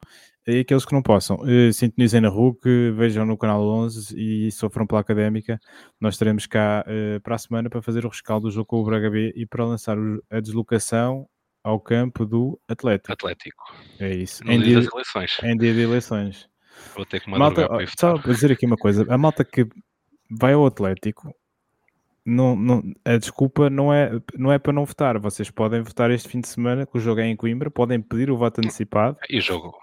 [SPEAKER 1] e aqueles que não possam, eh, sintonizem na RUC, vejam no canal 11 e sofram pela académica. Nós estaremos cá eh, para a semana para fazer o rescaldo do jogo com o Braga B e para lançar a deslocação ao campo do Atlético.
[SPEAKER 2] Atlético.
[SPEAKER 1] É isso. Em
[SPEAKER 2] dia
[SPEAKER 1] em dia de eleições.
[SPEAKER 2] Vou ter que
[SPEAKER 1] Malta,
[SPEAKER 2] para
[SPEAKER 1] só para dizer aqui uma coisa: a malta que vai ao Atlético, não, não, a desculpa não é, não é para não votar. Vocês podem votar este fim de semana, que o jogo é em Coimbra, podem pedir o voto antecipado
[SPEAKER 2] E o jogo?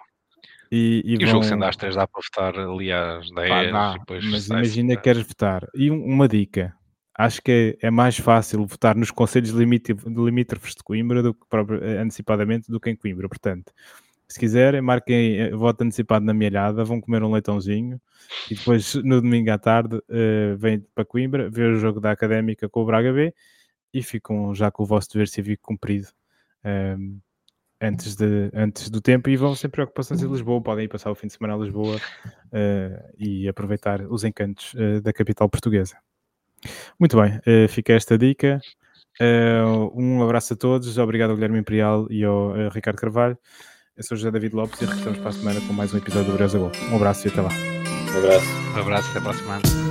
[SPEAKER 1] e, e
[SPEAKER 2] E, o jogo
[SPEAKER 1] vão-
[SPEAKER 2] sendo às 3 dá para votar ali às 10
[SPEAKER 1] Pá, dá,
[SPEAKER 2] depois
[SPEAKER 1] mas imagina que queres votar. E um- uma dica: acho que é, é mais fácil votar nos conselhos limítrofes de Coimbra do que antecipadamente do que em Coimbra. Portanto, se quiserem, marquem eh, voto antecipado na mielhada, vão comer um leitãozinho e depois no domingo à tarde eh, vêm para Coimbra ver o jogo da Académica com o Braga B e ficam já com o vosso dever cívico cumprido. ehm, antes, de, antes do tempo e vão sem preocupações em Lisboa, podem ir passar o fim de semana a Lisboa eh, e aproveitar os encantos eh, da capital portuguesa. Muito bem, eh, fica esta dica. Um abraço a todos, obrigado ao Guilherme Imperial e ao Ricardo Carvalho. Eu sou José David Lopes e regressamos para a semana com mais um episódio do Breza Gol. Um abraço e até lá.
[SPEAKER 3] Um abraço.
[SPEAKER 2] Um abraço, até para a semana.